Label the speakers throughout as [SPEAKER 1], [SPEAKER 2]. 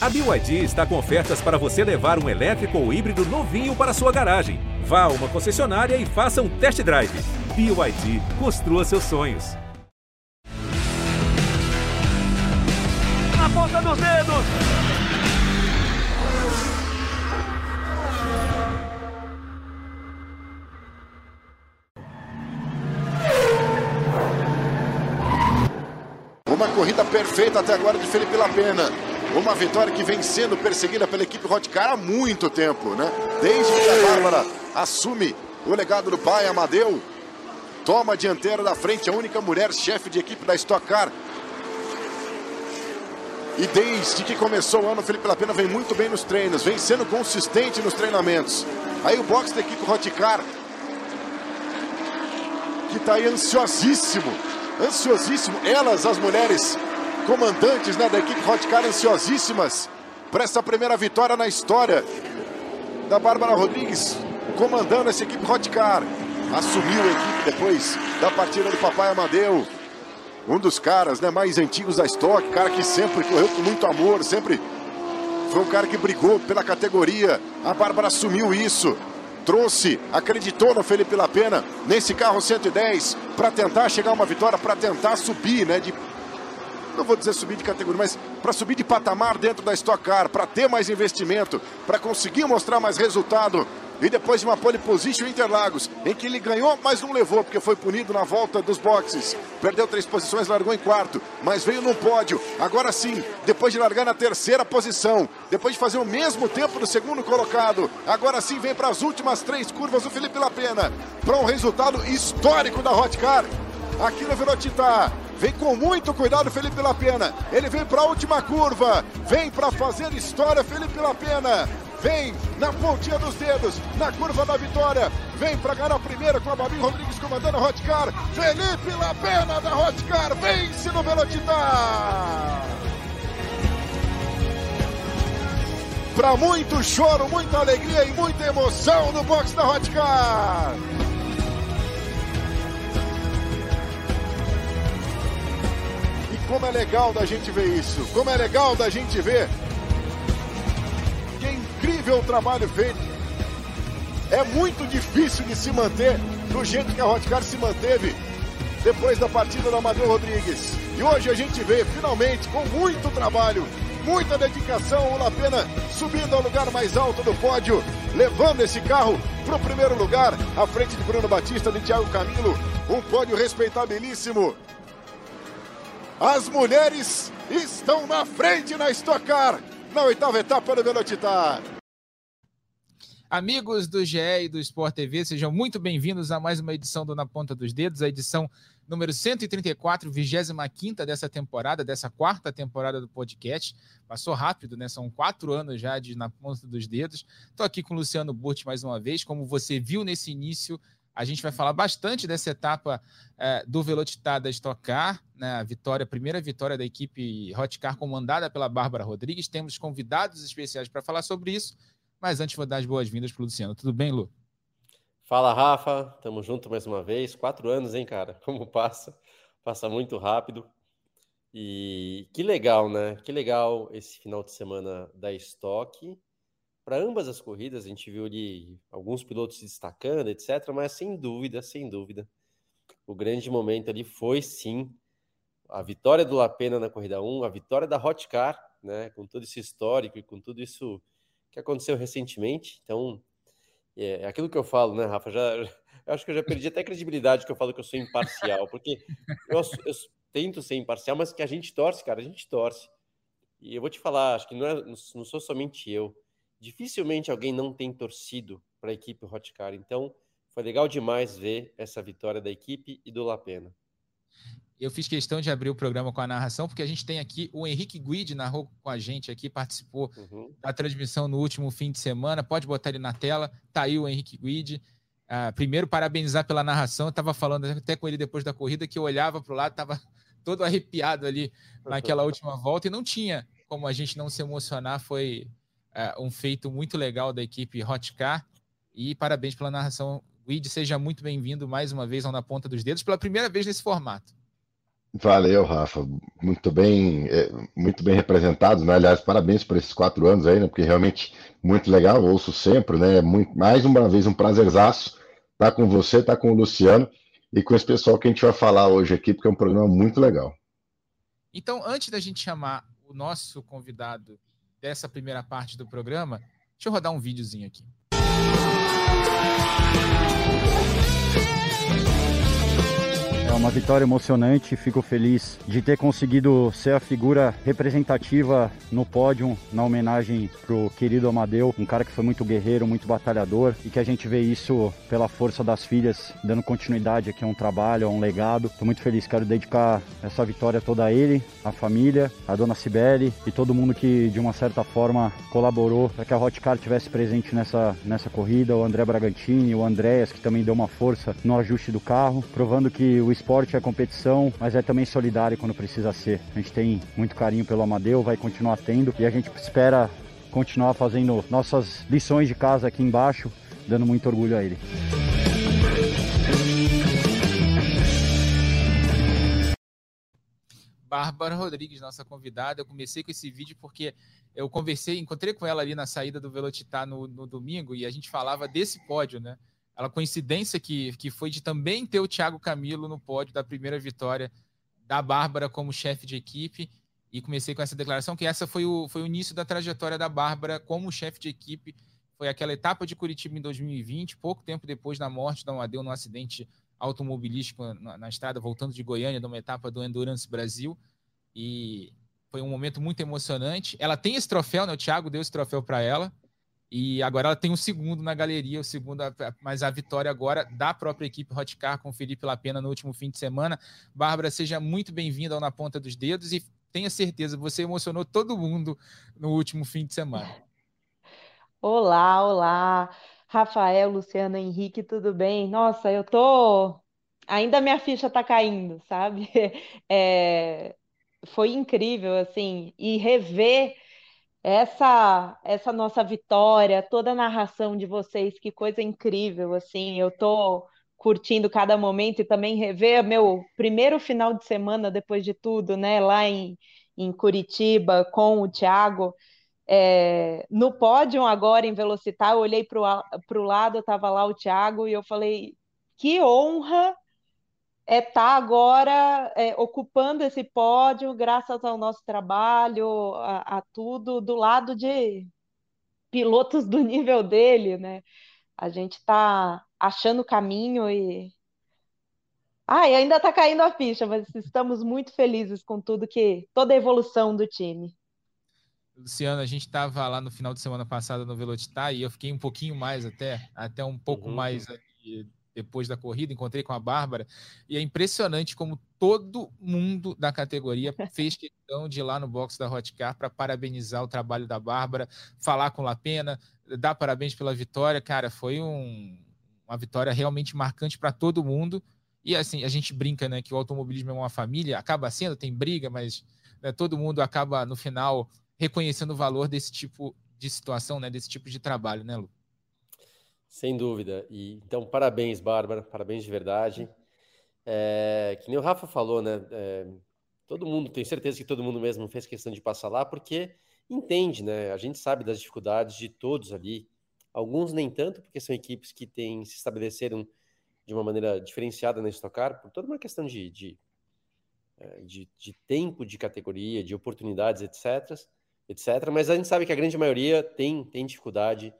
[SPEAKER 1] A BYD está com ofertas para você levar um elétrico ou híbrido novinho para sua garagem. Vá a uma concessionária e faça um test drive. BYD, construa seus sonhos.
[SPEAKER 2] Na ponta dos dedos!
[SPEAKER 3] Uma corrida perfeita até agora de Felipe Lapena. Uma vitória que vem sendo perseguida pela equipe Hotcar há muito tempo, né? Desde que a Bárbara assume o legado do pai, Amadeu, toma a dianteira da frente, a única mulher chefe de equipe da Stock Car. E desde que começou o ano, Felipe Lapena vem muito bem nos treinos, vem sendo consistente nos treinamentos. Aí o box da equipe Hotcar, que está aí ansiosíssimo, ansiosíssimo. Elas, as mulheres, comandantes né, da equipe Hotcar ansiosíssimas para essa primeira vitória na história da Bárbara Rodrigues, comandando essa equipe Hotcar. Assumiu a equipe depois da partida do Papai Amadeu. Um dos caras né, mais antigos da Stock, cara que sempre correu com muito amor, sempre foi um cara que brigou pela categoria. A Bárbara assumiu isso trouxe, acreditou no Felipe Lapena nesse carro 110 para tentar chegar a uma vitória, para tentar subir, né, de não vou dizer subir de categoria, mas para subir de patamar dentro da Stock Car, para ter mais investimento, para conseguir mostrar mais resultado. E depois de uma pole position em Interlagos, em que ele ganhou, mas não levou, porque foi punido na volta dos boxes. Perdeu três posições, largou em quarto, mas veio no pódio. Agora sim, depois de largar na terceira posição, depois de fazer o mesmo tempo do segundo colocado, agora sim vem para as últimas três curvas o Felipe Lapena, para um resultado histórico da Hot Car. Aqui no Velocitar, Vem com muito cuidado Felipe Lapena. Ele vem para a última curva. Vem para fazer história Felipe Lapena. Vem na pontinha dos dedos, na curva da vitória. Vem para ganhar a primeira com a Babinho Rodrigues comandando a Hotcar. Felipe Lapena da Hotcar vence no Velocitar. Para muito choro, muita alegria e muita emoção no box da Hotcar. Como é legal da gente ver isso. Como é legal da gente ver. Que incrível trabalho feito. É muito difícil de se manter do jeito que a Hotcar se manteve depois da partida da Amadeu Rodrigues. E hoje a gente vê, finalmente, com muito trabalho, muita dedicação, o Lapena subindo ao lugar mais alto do pódio, levando esse carro para o primeiro lugar, à frente de Bruno Batista, de Thiago Camilo. Um pódio respeitabilíssimo. As mulheres estão na frente na Stock Car, na oitava etapa do Velocitar.
[SPEAKER 4] Amigos do GE e do Sport TV, sejam muito bem-vindos a mais uma edição do Na Ponta dos Dedos, a edição número 134, 25 dessa temporada, dessa quarta temporada do podcast. Passou rápido, né? São quatro anos já de Na Ponta dos Dedos. Estou aqui com o Luciano Burti mais uma vez. Como você viu nesse início, a gente vai falar bastante dessa etapa é, do Velocitar da Stock Car, né, a vitória, a primeira vitória da equipe Hotcar comandada pela Bárbara Rodrigues. Temos convidados especiais para falar sobre isso, mas antes vou dar as boas-vindas para o Luciano. Tudo bem, Lu?
[SPEAKER 5] Fala, Rafa. Tamo junto mais uma vez. Quatro anos, hein, cara? Como passa? Passa muito rápido. E que legal, né? Que legal esse final de semana da Stock para ambas as corridas, a gente viu ali alguns pilotos se destacando, etc. Mas sem dúvida, sem dúvida, o grande momento ali foi sim a vitória do Lapena na corrida 1, a vitória da Hot Car, né? Com todo esse histórico e com tudo isso que aconteceu recentemente. Então, é, é aquilo que eu falo, né, Rafa? Já, eu acho que eu já perdi até credibilidade que eu falo que eu sou imparcial, porque eu, eu tento ser imparcial, mas que a gente torce, cara, a gente torce. E eu vou te falar, acho que não, é, não sou somente eu dificilmente alguém não tem torcido para a equipe Hotcar. Então, foi legal demais ver essa vitória da equipe e do Lapena.
[SPEAKER 4] Eu fiz questão de abrir o programa com a narração, porque a gente tem aqui o Henrique Guide narrou com a gente aqui, participou uhum. da transmissão no último fim de semana. Pode botar ele na tela. Tá aí o Henrique Guide. Uh, primeiro, parabenizar pela narração. Eu estava falando até com ele depois da corrida que eu olhava para o lado, estava todo arrepiado ali naquela última volta e não tinha como a gente não se emocionar. Foi é, um feito muito legal da equipe Hotcar. E parabéns pela narração. Guide, seja muito bem-vindo mais uma vez ao Na Ponta dos Dedos, pela primeira vez nesse formato.
[SPEAKER 3] Valeu, Rafa. Muito bem, é, muito bem representado, né? Aliás, parabéns por esses quatro anos aí, né? Porque realmente muito legal, ouço sempre, né? Muito, mais uma vez um prazerzaço estar com você, estar com o Luciano e com esse pessoal que a gente vai falar hoje aqui, porque é um programa muito legal.
[SPEAKER 4] Então, antes da gente chamar o nosso convidado dessa primeira parte do programa, deixa eu rodar um videozinho aqui.
[SPEAKER 2] É uma vitória emocionante, fico feliz de ter conseguido ser a figura representativa no pódio, na homenagem pro querido Amadeu, um cara que foi muito guerreiro, muito batalhador e que a gente vê isso pela força das filhas, dando continuidade aqui a um trabalho, a um legado. Estou muito feliz, quero dedicar essa vitória toda a ele, a família, a dona Cibele e todo mundo que de uma certa forma colaborou para que a Hotcar tivesse presente nessa, nessa corrida, o André Bragantini, o Andréas, que também deu uma força no ajuste do carro, provando que o esporte é competição, mas é também solidário quando precisa ser. A gente tem muito carinho pelo Amadeu, vai continuar tendo e a gente espera continuar fazendo nossas lições de casa aqui embaixo, dando muito orgulho a ele.
[SPEAKER 4] Bárbara Rodrigues, nossa convidada. Eu comecei com esse vídeo porque eu conversei, encontrei com ela ali na saída do Velocitar no, no domingo e a gente falava desse pódio, né? Ela coincidência que, que foi de também ter o Thiago Camilo no pódio da primeira vitória da Bárbara como chefe de equipe. E comecei com essa declaração que essa foi o, foi o início da trajetória da Bárbara como chefe de equipe. Foi aquela etapa de Curitiba em 2020, pouco tempo depois da morte da Amadeu no acidente automobilístico na, na estrada, voltando de Goiânia, numa etapa do Endurance Brasil. E foi um momento muito emocionante. Ela tem esse troféu, né? O Thiago deu esse troféu para ela. E agora ela tem um segundo na galeria, o segundo, mas a vitória agora da própria equipe Hotcar com Felipe Lapena no último fim de semana. Bárbara, seja muito bem-vinda ao Na Ponta dos Dedos e tenha certeza, você emocionou todo mundo no último fim de semana.
[SPEAKER 6] Olá, olá. Rafael, Luciano, Henrique, tudo bem? Nossa, eu tô. Ainda minha ficha tá caindo, sabe? É... Foi incrível, assim, e rever essa essa nossa vitória, toda a narração de vocês, que coisa incrível, assim, eu tô curtindo cada momento e também rever meu primeiro final de semana depois de tudo, né, lá em, em Curitiba com o Thiago, é, no pódio agora em Velocitar, eu olhei para o lado, estava lá o Thiago e eu falei, que honra é estar tá agora é, ocupando esse pódio, graças ao nosso trabalho, a, a, tudo, do lado de pilotos do nível dele, né? A gente está achando o caminho e. Ah, e ainda está caindo a ficha, mas estamos muito felizes com tudo que. toda a evolução do time.
[SPEAKER 4] Luciano, a gente estava lá no final de semana passada no Velocitar e eu fiquei um pouquinho mais até, até um pouco uhum. mais depois da corrida, encontrei com a Bárbara, e é impressionante como todo mundo da categoria fez questão de ir lá no box da Hotcar para parabenizar o trabalho da Bárbara, falar com Lapena, dar parabéns pela vitória. Cara, foi um, uma vitória realmente marcante para todo mundo. E assim, a gente brinca né, que o automobilismo é uma família, acaba sendo, tem briga, mas né, todo mundo acaba, no final, reconhecendo o valor desse tipo de situação, né, desse tipo de trabalho, né, Lu?
[SPEAKER 5] Sem dúvida. E então, parabéns, Bárbara, parabéns de verdade. É, que nem o Rafa falou, né? É, todo mundo, tenho certeza que todo mundo mesmo fez questão de passar lá, porque entende, né? A gente sabe das dificuldades de todos ali. Alguns nem tanto, porque são equipes que têm se estabeleceram de uma maneira diferenciada na Stock Car, por toda uma questão de, de, é, de, de tempo de categoria, de oportunidades, etc, etc. Mas a gente sabe que a grande maioria tem, tem dificuldade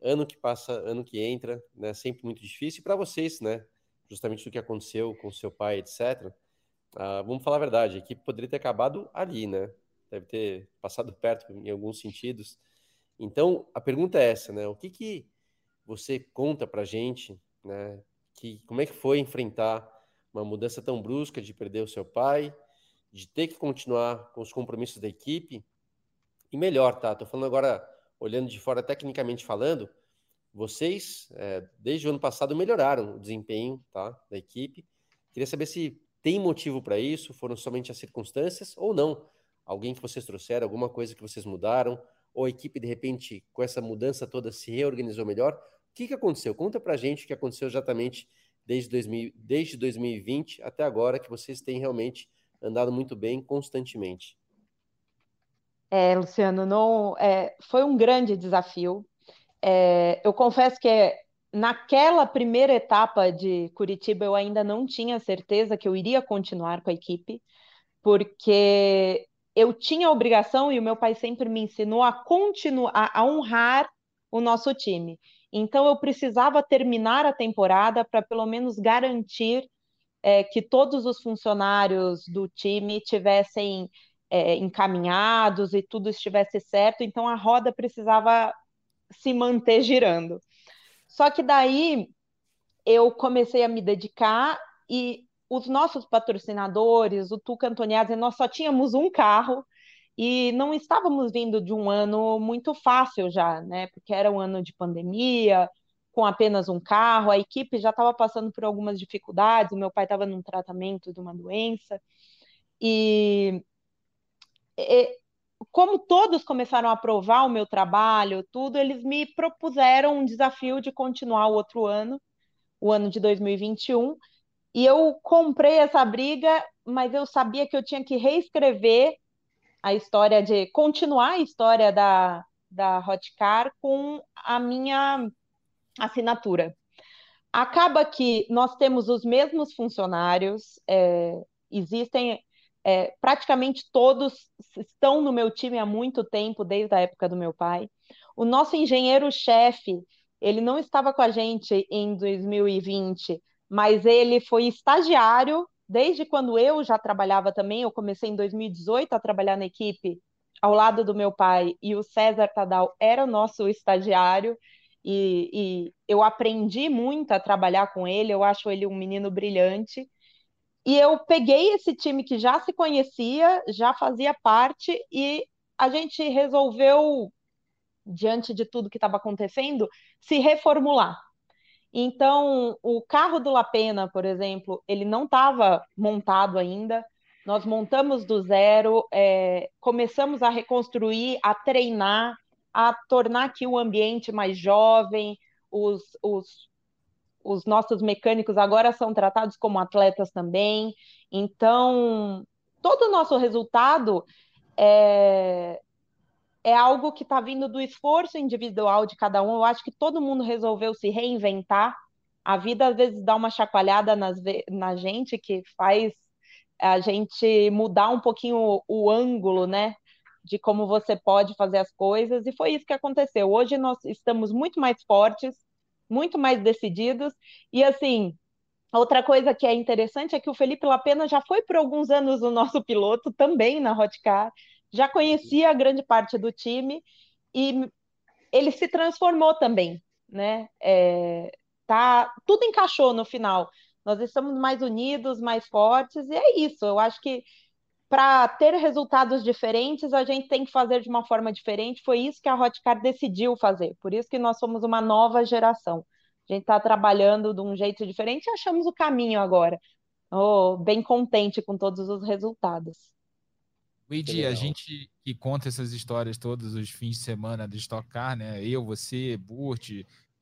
[SPEAKER 5] ano que passa, ano que entra, né? Sempre muito difícil. para vocês, né? Justamente o que aconteceu com seu pai, etc. Ah, vamos falar a verdade, a equipe poderia ter acabado ali, né? Deve ter passado perto em alguns sentidos. Então, a pergunta é essa, né? O que que você conta pra gente, né? Que, como é que foi enfrentar uma mudança tão brusca de perder o seu pai, de ter que continuar com os compromissos da equipe? E melhor, tá? Tô falando agora olhando de fora tecnicamente falando, vocês, é, desde o ano passado, melhoraram o desempenho tá, da equipe. Queria saber se tem motivo para isso, foram somente as circunstâncias ou não. Alguém que vocês trouxeram, alguma coisa que vocês mudaram, ou a equipe, de repente, com essa mudança toda, se reorganizou melhor. O que, que aconteceu? Conta para gente o que aconteceu exatamente desde, 2000, desde 2020 até agora, que vocês têm realmente andado muito bem constantemente.
[SPEAKER 6] É, Luciano, não, é, foi um grande desafio. É, eu confesso que naquela primeira etapa de Curitiba eu ainda não tinha certeza que eu iria continuar com a equipe, porque eu tinha a obrigação e o meu pai sempre me ensinou a continuar, a honrar o nosso time. Então eu precisava terminar a temporada para pelo menos garantir é, que todos os funcionários do time tivessem é, encaminhados e tudo estivesse certo. Então a roda precisava se manter girando. Só que daí eu comecei a me dedicar e os nossos patrocinadores, o Tuca Antoniazzi, nós só tínhamos um carro e não estávamos vindo de um ano muito fácil já, né? Porque era um ano de pandemia, com apenas um carro, a equipe já estava passando por algumas dificuldades, o meu pai estava num tratamento de uma doença. E, como todos começaram a aprovar o meu trabalho, tudo, eles me propuseram um desafio de continuar o outro ano, o ano de 2021. E eu comprei essa briga, mas eu sabia que eu tinha que reescrever a história de continuar a história da, da Hotcar com a minha assinatura. Acaba que nós temos os mesmos funcionários, é, existem é, praticamente todos estão no meu time há muito tempo, desde a época do meu pai. O nosso engenheiro-chefe, ele não estava com a gente em 2020, mas ele foi estagiário desde quando eu já trabalhava também, eu comecei em 2018 a trabalhar na equipe ao lado do meu pai, e o César Tadal era o nosso estagiário, e, e eu aprendi muito a trabalhar com ele, eu acho ele um menino brilhante. E eu peguei esse time que já se conhecia, já fazia parte, e a gente resolveu, diante de tudo que estava acontecendo, se reformular. Então, o carro do Lapena, por exemplo, ele não estava montado ainda. Nós montamos do zero, é, começamos a reconstruir, a treinar, a tornar aqui o ambiente mais jovem. Os, os, os nossos mecânicos agora são tratados como atletas também. Então, todo o nosso resultado é, é algo que está vindo do esforço individual de cada um. Eu acho que todo mundo resolveu se reinventar. A vida às vezes dá uma chacoalhada nas, na gente que faz a gente mudar um pouquinho o, o ângulo, né? De como você pode fazer as coisas, e foi isso que aconteceu. Hoje nós estamos muito mais fortes, muito mais decididos, e assim, Outra coisa que é interessante é que o Felipe Lapena já foi por alguns anos o nosso piloto também na Hotcar, já conhecia grande parte do time e ele se transformou também, né? É, tá, tudo encaixou no final. Nós estamos mais unidos, mais fortes, e é isso. Eu acho que para ter resultados diferentes, a gente tem que fazer de uma forma diferente. Foi isso que a Hotcar decidiu fazer. Por isso que nós somos uma nova geração. A gente está trabalhando de um jeito diferente e achamos o caminho agora. Oh, bem contente com todos os resultados.
[SPEAKER 4] Luigi, a gente que conta essas histórias todos os fins de semana de Stock Car, né? Eu, você, Burt,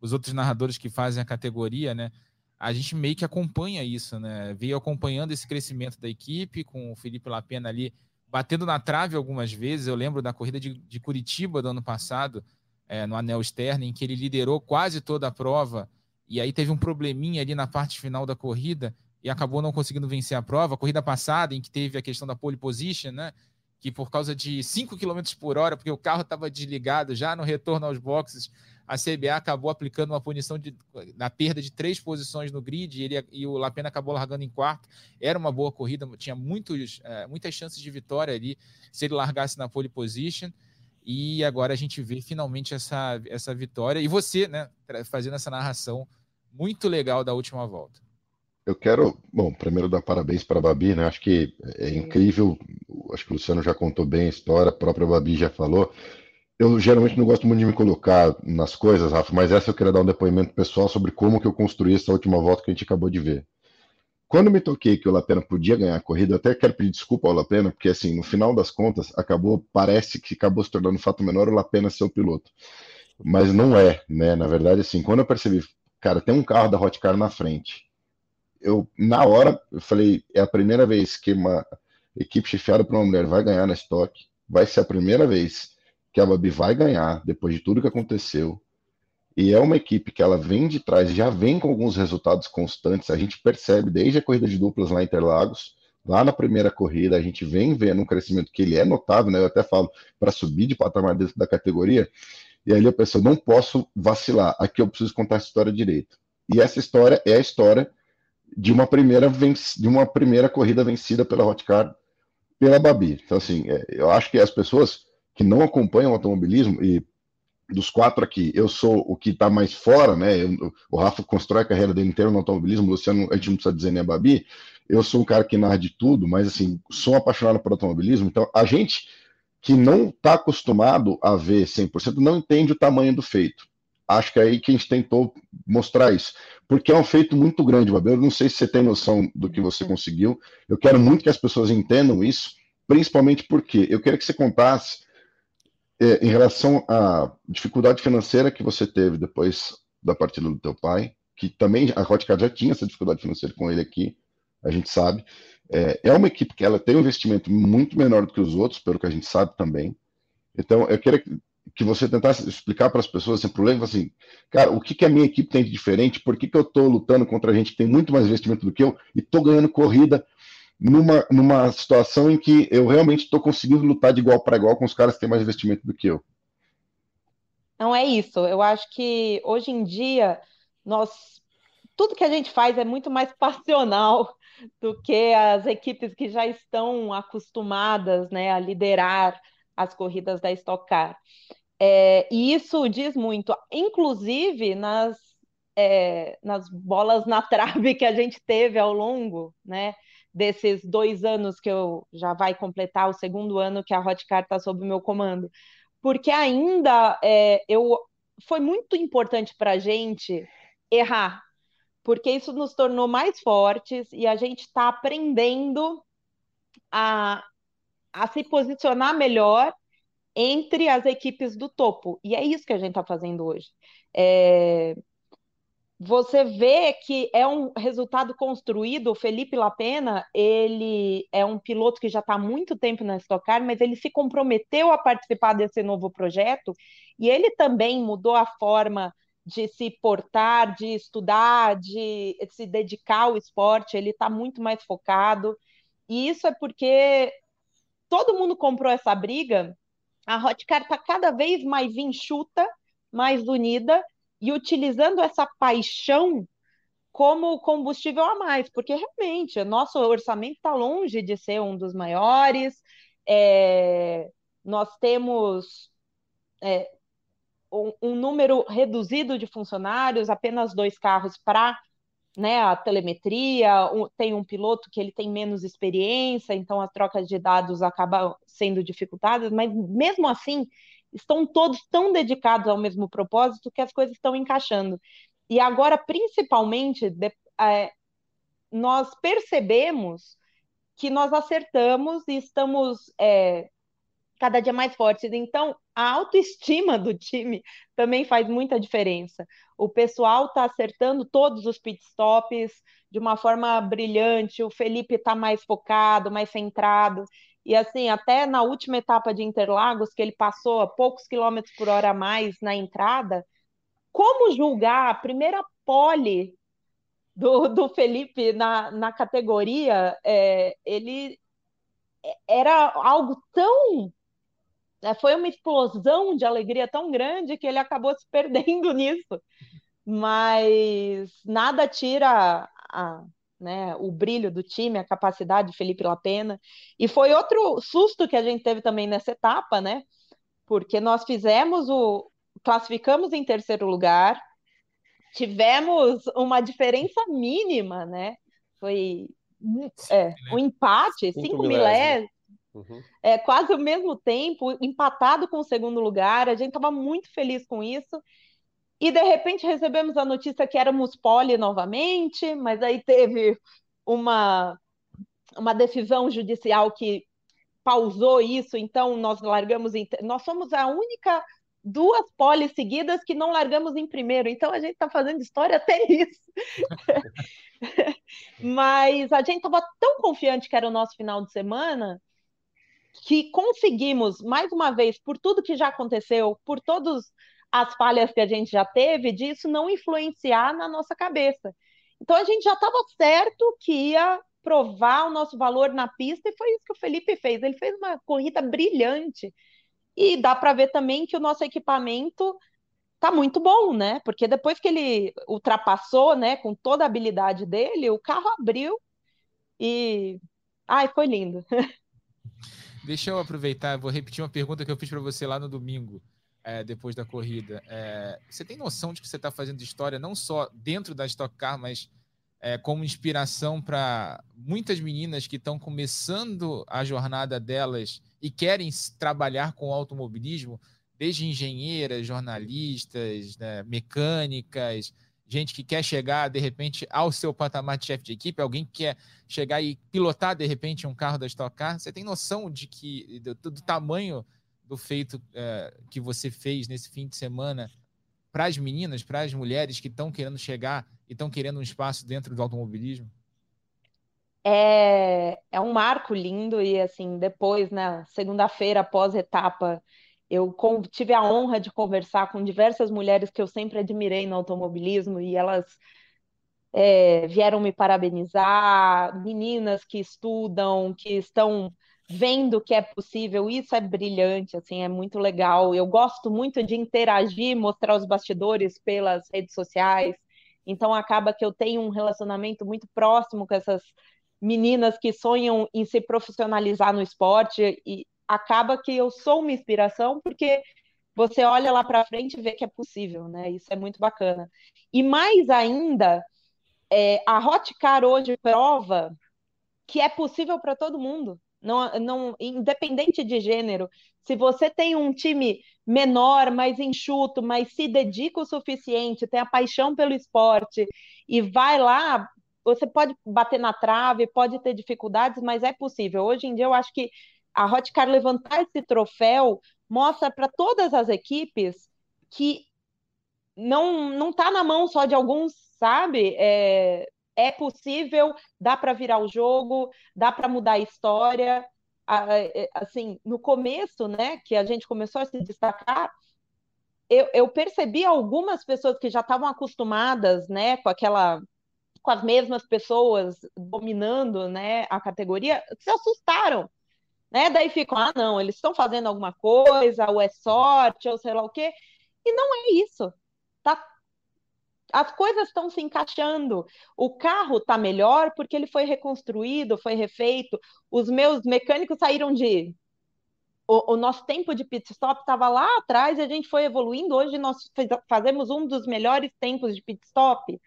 [SPEAKER 4] os outros narradores que fazem a categoria, né? A gente meio que acompanha isso, né? Veio acompanhando esse crescimento da equipe, com o Felipe Lapena ali batendo na trave algumas vezes. Eu lembro da corrida de, de Curitiba do ano passado, é, no anel externo, em que ele liderou quase toda a prova, e aí teve um probleminha ali na parte final da corrida e acabou não conseguindo vencer a prova. Corrida passada, em que teve a questão da pole position, né? que por causa de 5 km por hora, porque o carro estava desligado já no retorno aos boxes, a CBA acabou aplicando uma punição de, na perda de três posições no grid e, ele, e o Lapena acabou largando em quarto. Era uma boa corrida, tinha muitos, é, muitas chances de vitória ali se ele largasse na pole position. E agora a gente vê finalmente essa, essa vitória. E você, né, fazendo essa narração muito legal da última volta.
[SPEAKER 7] Eu quero, bom, primeiro dar parabéns para a Babi, né? Acho que é incrível, acho que o Luciano já contou bem a história, a própria Babi já falou. Eu geralmente não gosto muito de me colocar nas coisas, Rafa, mas essa eu queria dar um depoimento pessoal sobre como que eu construí essa última volta que a gente acabou de ver. Quando me toquei que o Lapena podia ganhar a corrida, eu até quero pedir desculpa ao Lapena, porque assim, no final das contas, acabou, parece que acabou se tornando um fato menor o Lapena ser o piloto. Mas não é, né? Na verdade, assim, quando eu percebi, cara, tem um carro da Hotcar na frente, eu na hora eu falei, é a primeira vez que uma equipe chefiada por uma mulher vai ganhar na estoque. Vai ser a primeira vez que a Babi vai ganhar, depois de tudo que aconteceu. E é uma equipe que ela vem de trás, já vem com alguns resultados constantes. A gente percebe desde a corrida de duplas lá em Interlagos, lá na primeira corrida, a gente vem vendo um crescimento que ele é notável, né? Eu até falo para subir de patamar dentro da categoria. E aí eu penso, não posso vacilar, aqui eu preciso contar a história direito. E essa história é a história de uma primeira, de uma primeira corrida vencida pela Hotcar pela Babi. Então, assim, é, eu acho que as pessoas que não acompanham o automobilismo, e dos quatro aqui, eu sou o que está mais fora, né? Eu, o Rafa constrói a carreira dele inteira no automobilismo, o Luciano, a gente não precisa dizer nem a Babi. Eu sou um cara que narra de tudo, mas assim, sou apaixonado por automobilismo. Então, a gente que não está acostumado a ver 100% não entende o tamanho do feito. Acho que é aí que a gente tentou mostrar isso. Porque é um feito muito grande, Babi. Eu não sei se você tem noção do que você conseguiu. Eu quero muito que as pessoas entendam isso, principalmente porque eu queria que você contasse é, em relação à dificuldade financeira que você teve depois da partida do teu pai, que também a Hotcard já tinha essa dificuldade financeira com ele aqui, a gente sabe. É, é uma equipe que ela tem um investimento muito menor do que os outros, pelo que a gente sabe também. Então, eu queria que você tentasse explicar para as pessoas sem problema, assim, cara, o que, que a minha equipe tem de diferente, por que, que eu estou lutando contra gente que tem muito mais investimento do que eu e estou ganhando corrida numa, numa situação em que eu realmente estou conseguindo lutar de igual para igual com os caras que têm mais investimento do que eu.
[SPEAKER 6] Não é isso. Eu acho que hoje em dia nós tudo que a gente faz é muito mais passional do que as equipes que já estão acostumadas, né, a liderar as corridas da Stock Car. É, e isso diz muito, inclusive nas, é, nas bolas na trave que a gente teve ao longo, né, desses dois anos que eu já vai completar o segundo ano que a Hotcar está sob meu comando, porque ainda é, eu foi muito importante para a gente errar, porque isso nos tornou mais fortes e a gente está aprendendo a, a se posicionar melhor entre as equipes do topo. E é isso que a gente está fazendo hoje. É, você vê que é um resultado construído. O Felipe Lapena, ele é um piloto que já está há muito tempo na Stock Car, mas ele se comprometeu a participar desse novo projeto e ele também mudou a forma de se portar, de estudar, de se dedicar ao esporte. Ele está muito mais focado. E isso é porque todo mundo comprou essa briga. A Hotcar está cada vez mais enxuta, mais unida e utilizando essa paixão como combustível a mais, porque realmente nosso orçamento está longe de ser um dos maiores. É, nós temos é, um, um, número reduzido de funcionários, apenas dois carros para né, a telemetria, um, tem um piloto que ele tem menos experiência, então as trocas de dados acabam sendo dificultadas, mas mesmo assim estão todos tão dedicados ao mesmo propósito que as coisas estão encaixando. E agora, principalmente, de, é, nós percebemos que nós acertamos e estamos é, cada dia mais fortes. Então, a autoestima do time também faz muita diferença. O pessoal está acertando todos os pitstops de uma forma brilhante, o Felipe está mais focado, mais centrado. E assim, até na última etapa de Interlagos, que ele passou a poucos quilômetros por hora a mais na entrada, como julgar a primeira pole do, do Felipe na, na categoria? É, ele era algo tão. É, foi uma explosão de alegria tão grande que ele acabou se perdendo nisso. Mas nada tira a, né, o brilho do time, a capacidade de Felipe Lapena. E foi outro susto que a gente teve também nessa etapa, né? Porque nós fizemos o classificamos em terceiro lugar, tivemos uma diferença mínima, né? Foi é, um empate, cinco, cinco milésimos. Uhum. É, quase o mesmo tempo, empatado com o segundo lugar. A gente estava muito feliz com isso. E de repente recebemos a notícia que éramos pole novamente, mas aí teve uma, uma decisão judicial que pausou isso, então nós largamos. Nós somos a única duas poles seguidas que não largamos em primeiro. Então a gente está fazendo história até isso. Mas a gente estava tão confiante que era o nosso final de semana que conseguimos, mais uma vez, por tudo que já aconteceu, por todas as falhas que a gente já teve, disso não influenciar na nossa cabeça. Então a gente já estava certo que ia provar o nosso valor na pista e foi isso que o Felipe fez. Ele fez uma corrida brilhante. E dá para ver também que o nosso equipamento tá muito bom, né? Porque depois que ele ultrapassou, né, com toda a habilidade dele, o carro abriu e ai, foi lindo.
[SPEAKER 4] Deixa eu aproveitar, vou repetir uma pergunta que eu fiz para você lá no domingo, é, depois da corrida. É, você tem noção de que você está fazendo história não só dentro da Stock Car, mas é, como inspiração para muitas meninas que estão começando a jornada delas e querem trabalhar com automobilismo, desde engenheiras, jornalistas, né, mecânicas, gente que quer chegar de repente ao seu patamar de chefe de equipe, alguém que quer chegar e pilotar de repente um carro da Stock Car. Você tem noção de que do, do tamanho do feito é, que você fez nesse fim de semana para as meninas, para as mulheres que estão querendo chegar e estão querendo um espaço dentro do automobilismo?
[SPEAKER 6] É, é um marco lindo e assim depois na segunda-feira após etapa eu tive a honra de conversar com diversas mulheres que eu sempre admirei no automobilismo e elas é, vieram me parabenizar, meninas que estudam, que estão vendo que é possível, isso é brilhante, assim, é muito legal. Eu gosto muito de interagir, mostrar os bastidores pelas redes sociais, então acaba que eu tenho um relacionamento muito próximo com essas meninas que sonham em se profissionalizar no esporte e acaba que eu sou uma inspiração porque você olha lá para frente e vê que é possível, né? Isso é muito bacana. E mais ainda, é, a Hotcar hoje prova que é possível para todo mundo, não, não, independente de gênero. Se você tem um time menor, mais enxuto, mas se dedica o suficiente, tem a paixão pelo esporte e vai lá, você pode bater na trave, pode ter dificuldades, mas é possível. Hoje em dia eu acho que a Hotcar levantar esse troféu mostra para todas as equipes que não não está na mão só de alguns, sabe? É, é possível, dá para virar o jogo, dá para mudar a história. É, assim, no começo, né, que a gente começou a se destacar, eu, eu percebi algumas pessoas que já estavam acostumadas, né, com aquela com as mesmas pessoas dominando, né, a categoria, se assustaram né? Daí ficam, ah, não, eles estão fazendo alguma coisa, ou é sorte, ou sei lá o quê. E não é isso. Tá as coisas estão se encaixando. O carro está melhor porque ele foi reconstruído, foi refeito. Os meus mecânicos saíram de. O, o nosso tempo de pit stop estava lá atrás e a gente foi evoluindo. Hoje nós fazemos um dos melhores tempos de pit stop.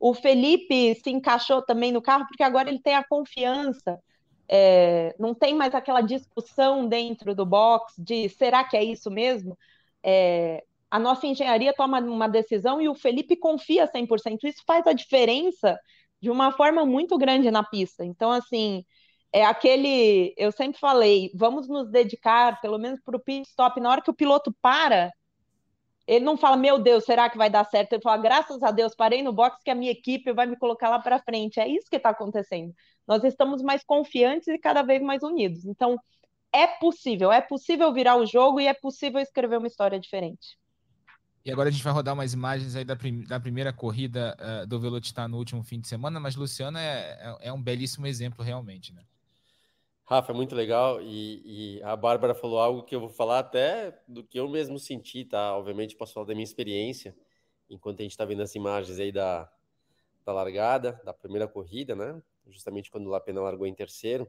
[SPEAKER 6] O Felipe se encaixou também no carro porque agora ele tem a confiança é, não tem mais aquela discussão dentro do box de será que é isso mesmo? É, a nossa engenharia toma uma decisão e o Felipe confia 100%. Isso faz a diferença de uma forma muito grande na pista. Então, assim, é aquele. Eu sempre falei, vamos nos dedicar, pelo menos para o pit stop, na hora que o piloto para. Ele não fala, meu Deus, será que vai dar certo? Ele fala, graças a Deus, parei no box que a minha equipe vai me colocar lá para frente. É isso que está acontecendo nós estamos mais confiantes e cada vez mais unidos. Então, é possível, é possível virar o jogo e é possível escrever uma história diferente.
[SPEAKER 4] E agora a gente vai rodar umas imagens aí da, prim da primeira corrida uh, do Velocitar no último fim de semana, mas Luciano é, é, é, um belíssimo exemplo realmente, né?
[SPEAKER 5] Rafa, é muito legal e, e, a Bárbara falou algo que eu vou falar até do que eu mesmo senti, tá? Obviamente posso falar da minha experiência, enquanto a gente está vendo as imagens aí da, da largada, da primeira corrida, né? justamente quando o Lapena largou em terceiro.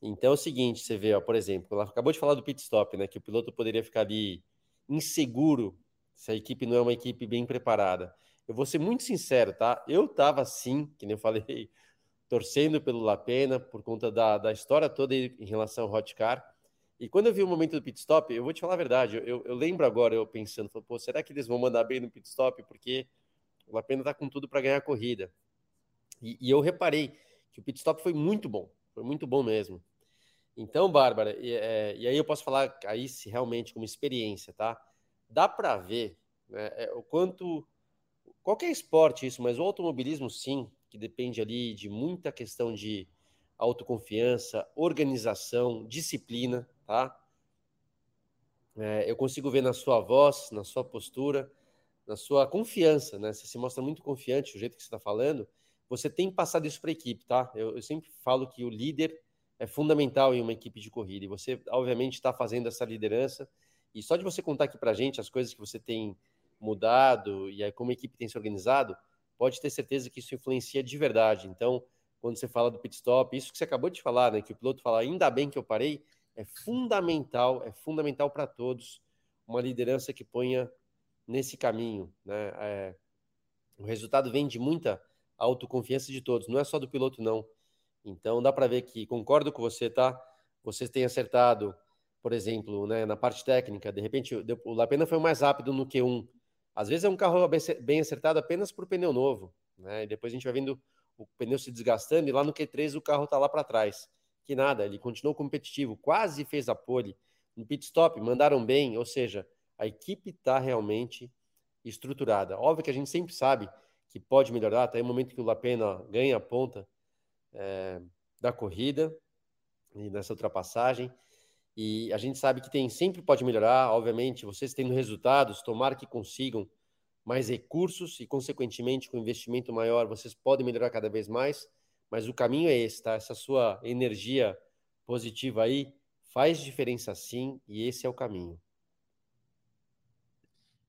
[SPEAKER 5] Então é o seguinte, você vê, ó, por exemplo, ela acabou de falar do pit stop, né? Que o piloto poderia ficar ali inseguro se a equipe não é uma equipe bem preparada. Eu vou ser muito sincero, tá? Eu tava assim, que nem eu falei, torcendo pelo Lapena por conta da, da história toda em relação ao Hot Car. E quando eu vi o momento do pit stop, eu vou te falar a verdade, eu, eu lembro agora, eu pensando, pô, será que eles vão mandar bem no pit stop? Porque o Lapena tá com tudo para ganhar a corrida. E, e, eu reparei que o pit stop foi muito bom, foi muito bom mesmo. Então, Bárbara, e, é, e aí eu posso falar aí se realmente como experiência, tá? Dá para ver né, é, o quanto qualquer esporte isso, mas o automobilismo sim, que depende ali de muita questão de autoconfiança, organização, disciplina, tá? É, eu consigo ver na sua voz, na sua postura, na sua confiança, né? Você se mostra muito confiante, o jeito que você está falando. Você tem passado isso para a equipe, tá? Eu, eu, sempre falo que o líder é fundamental em uma equipe de corrida e você, obviamente, está fazendo essa liderança. E só de você contar aqui para a gente as coisas que você tem mudado e aí como a equipe tem se organizado, pode ter certeza que isso influencia de verdade. Então, quando você fala do pit stop, isso que você acabou de falar, né? Que o piloto fala, ainda bem que eu parei, é fundamental, é fundamental para todos uma liderança que ponha nesse caminho. Né? É, o resultado vem de muita autoconfiança de todos, não é só do piloto, não. Então dá para ver que concordo com você, tá? Você tem acertado, por exemplo, né, na parte técnica, de repente o Lapena foi mais rápido no Q1. Às vezes é um carro bem acertado apenas por pneu novo, né? E depois a gente vai vendo o pneu se desgastando e lá no Q3 o carro está lá para trás que nada, ele continuou competitivo, quase fez a pole no pit stop, mandaram bem, ou seja, a equipe está realmente estruturada. Óbvio que a gente sempre sabe que pode melhorar, até o momento que o Lapena ganha a ponta é, da corrida e nessa ultrapassagem. E a gente sabe que tem sempre pode melhorar, obviamente, vocês tendo resultados, tomara que consigam mais recursos e, consequentemente, com investimento maior, vocês podem melhorar cada vez mais. Mas o caminho é esse, tá? Essa sua energia positiva aí faz diferença sim, e esse é o caminho.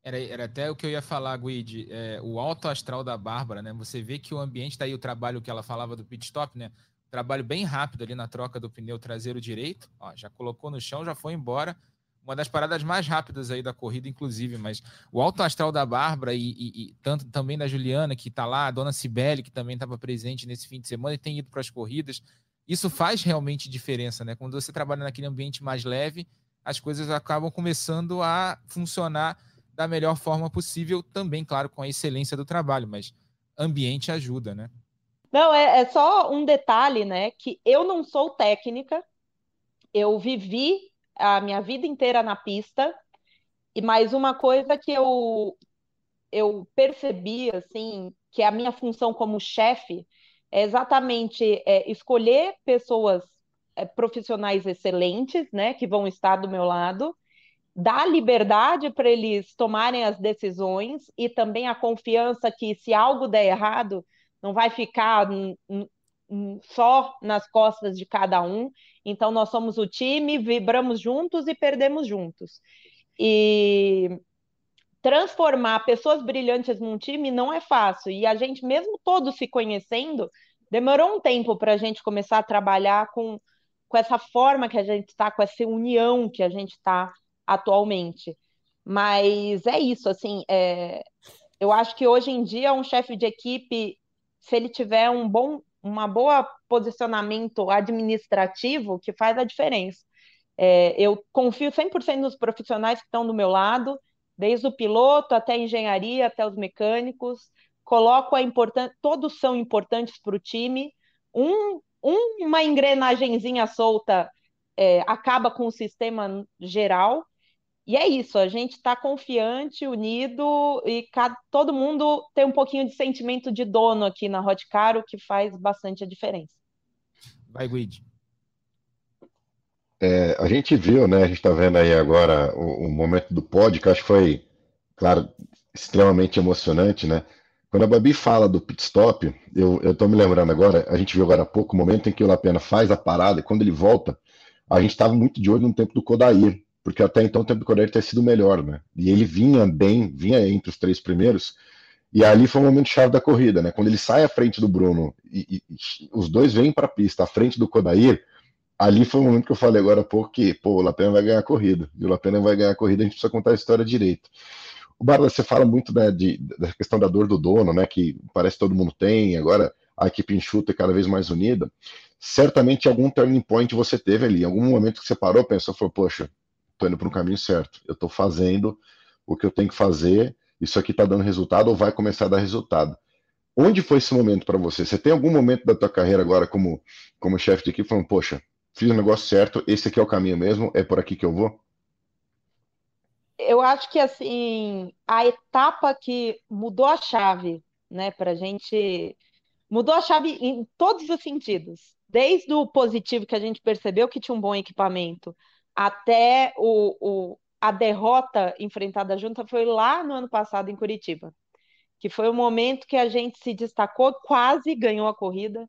[SPEAKER 4] Era, era até o que eu ia falar, Guide, é, o alto astral da Bárbara, né? Você vê que o ambiente, daí tá o trabalho que ela falava do pit stop, né? Trabalho bem rápido ali na troca do pneu traseiro direito, ó, já colocou no chão, já foi embora, uma das paradas mais rápidas aí da corrida, inclusive, mas o alto astral da Bárbara e, e, e tanto também da Juliana, que está lá, a dona Cibele, que também estava presente nesse fim de semana e tem ido para as corridas, isso faz realmente diferença, né? Quando você trabalha naquele ambiente mais leve, as coisas acabam começando a funcionar da melhor forma possível, também, claro, com a excelência do trabalho, mas ambiente ajuda, né?
[SPEAKER 6] Não, é, é só um detalhe, né? Que eu não sou técnica, eu vivi a minha vida inteira na pista. E mais uma coisa que eu eu percebi assim, que a minha função como chefe é exatamente é, escolher pessoas é, profissionais excelentes, né, que vão estar do meu lado, dar liberdade para eles tomarem as decisões e também a confiança que se algo der errado, não vai ficar só nas costas de cada um. Então, nós somos o time, vibramos juntos e perdemos juntos. E transformar pessoas brilhantes num time não é fácil. E a gente, mesmo todos se conhecendo, demorou um tempo para a gente começar a trabalhar com, com essa forma que a gente está, com essa união que a gente está atualmente. Mas é isso, assim, é... eu acho que hoje em dia um chefe de equipe, se ele tiver um bom uma boa posicionamento administrativo que faz a diferença. É, eu confio 100% nos profissionais que estão do meu lado, desde o piloto até a engenharia, até os mecânicos. Coloco a importância, todos são importantes para o time. Um, um, uma engrenagemzinha solta é, acaba com o sistema geral. E é isso, a gente está confiante, unido e cada, todo mundo tem um pouquinho de sentimento de dono aqui na Hot Car, o que faz bastante a diferença.
[SPEAKER 4] Vai, Guide.
[SPEAKER 7] É, a gente viu, né? A gente está vendo aí agora o, o, momento do pódio, que acho que foi, claro, extremamente emocionante, né? Quando a Babi fala do pit stop, eu, estou me lembrando agora, a gente viu agora há pouco o momento em que o Lapena faz a parada e quando ele volta, a gente estava muito de olho no tempo do Kodair, porque até então o tempo do Cordeiro tinha sido melhor, né? E ele vinha bem, vinha entre os três primeiros, e ali foi o momento chave da corrida, né? Quando ele sai à frente do Bruno e, e, e os dois vêm para a pista à frente do Kodair, ali foi o momento que eu falei agora há pouco que, pô, o Lapena vai ganhar a corrida, e o Lapena vai ganhar a corrida, a gente precisa contar a história direito. O Barba, você fala muito né, de, da questão da dor do dono, né? Que parece que todo mundo tem, agora a equipe enxuta é cada vez mais unida. Certamente algum turning point você teve ali, algum momento que você parou, pensou, falou, poxa, estou indo para o caminho certo, eu estou fazendo o que eu tenho que fazer, isso aqui está dando resultado ou vai começar a dar resultado. Onde foi esse momento para você? Você tem algum momento da tua carreira agora como, como chefe de equipe falando, poxa, fiz o negócio certo, esse aqui é o caminho mesmo, é por aqui que eu vou?
[SPEAKER 6] eu acho que assim a etapa que mudou a chave, né, para gente mudou a chave em todos os sentidos, desde o positivo que a gente percebeu que tinha um bom equipamento, até o, o a derrota enfrentada junta foi lá no ano passado em Curitiba, que foi o momento que a gente se destacou, quase ganhou a corrida,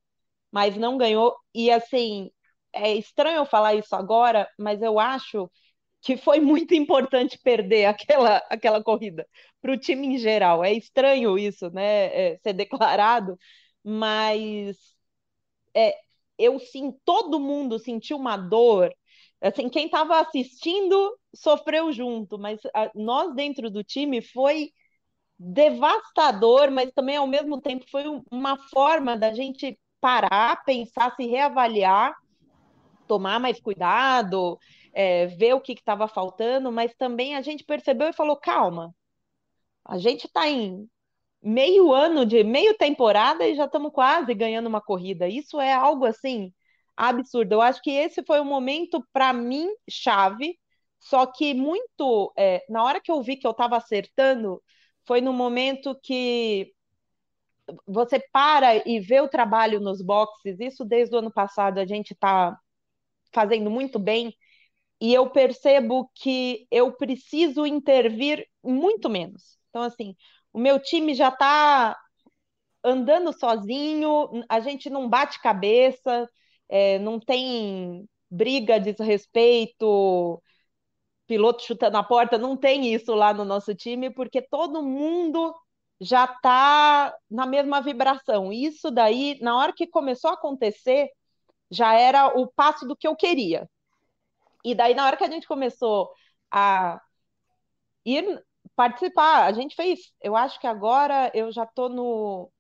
[SPEAKER 6] mas não ganhou. E assim, é estranho eu falar isso agora, mas eu acho que foi muito importante perder aquela, aquela corrida para o time em geral. É estranho isso, né? É, ser declarado, mas é, eu sim, todo mundo sentiu uma dor. Assim, quem estava assistindo sofreu junto, mas a, nós dentro do time foi devastador, mas também ao mesmo tempo foi uma forma da gente parar, pensar, se reavaliar, tomar mais cuidado, é, ver o que estava faltando, mas também a gente percebeu e falou: calma, a gente está em meio ano de meio temporada e já estamos quase ganhando uma corrida. Isso é algo assim absurdo. Eu acho que esse foi o momento para mim chave. Só que muito é, na hora que eu vi que eu estava acertando, foi no momento que você para e vê o trabalho nos boxes. Isso desde o ano passado a gente está fazendo muito bem e eu percebo que eu preciso intervir muito menos. Então, assim, o meu time já está andando sozinho, a gente não bate cabeça, é, não tem briga, desrespeito, piloto chutando a porta, não tem isso lá no nosso time, porque todo mundo já está na mesma vibração. Isso daí, na hora que começou a acontecer, já era o passo do que eu queria. E daí, na hora que a gente começou a ir participar, a gente fez, eu acho que agora eu já estou no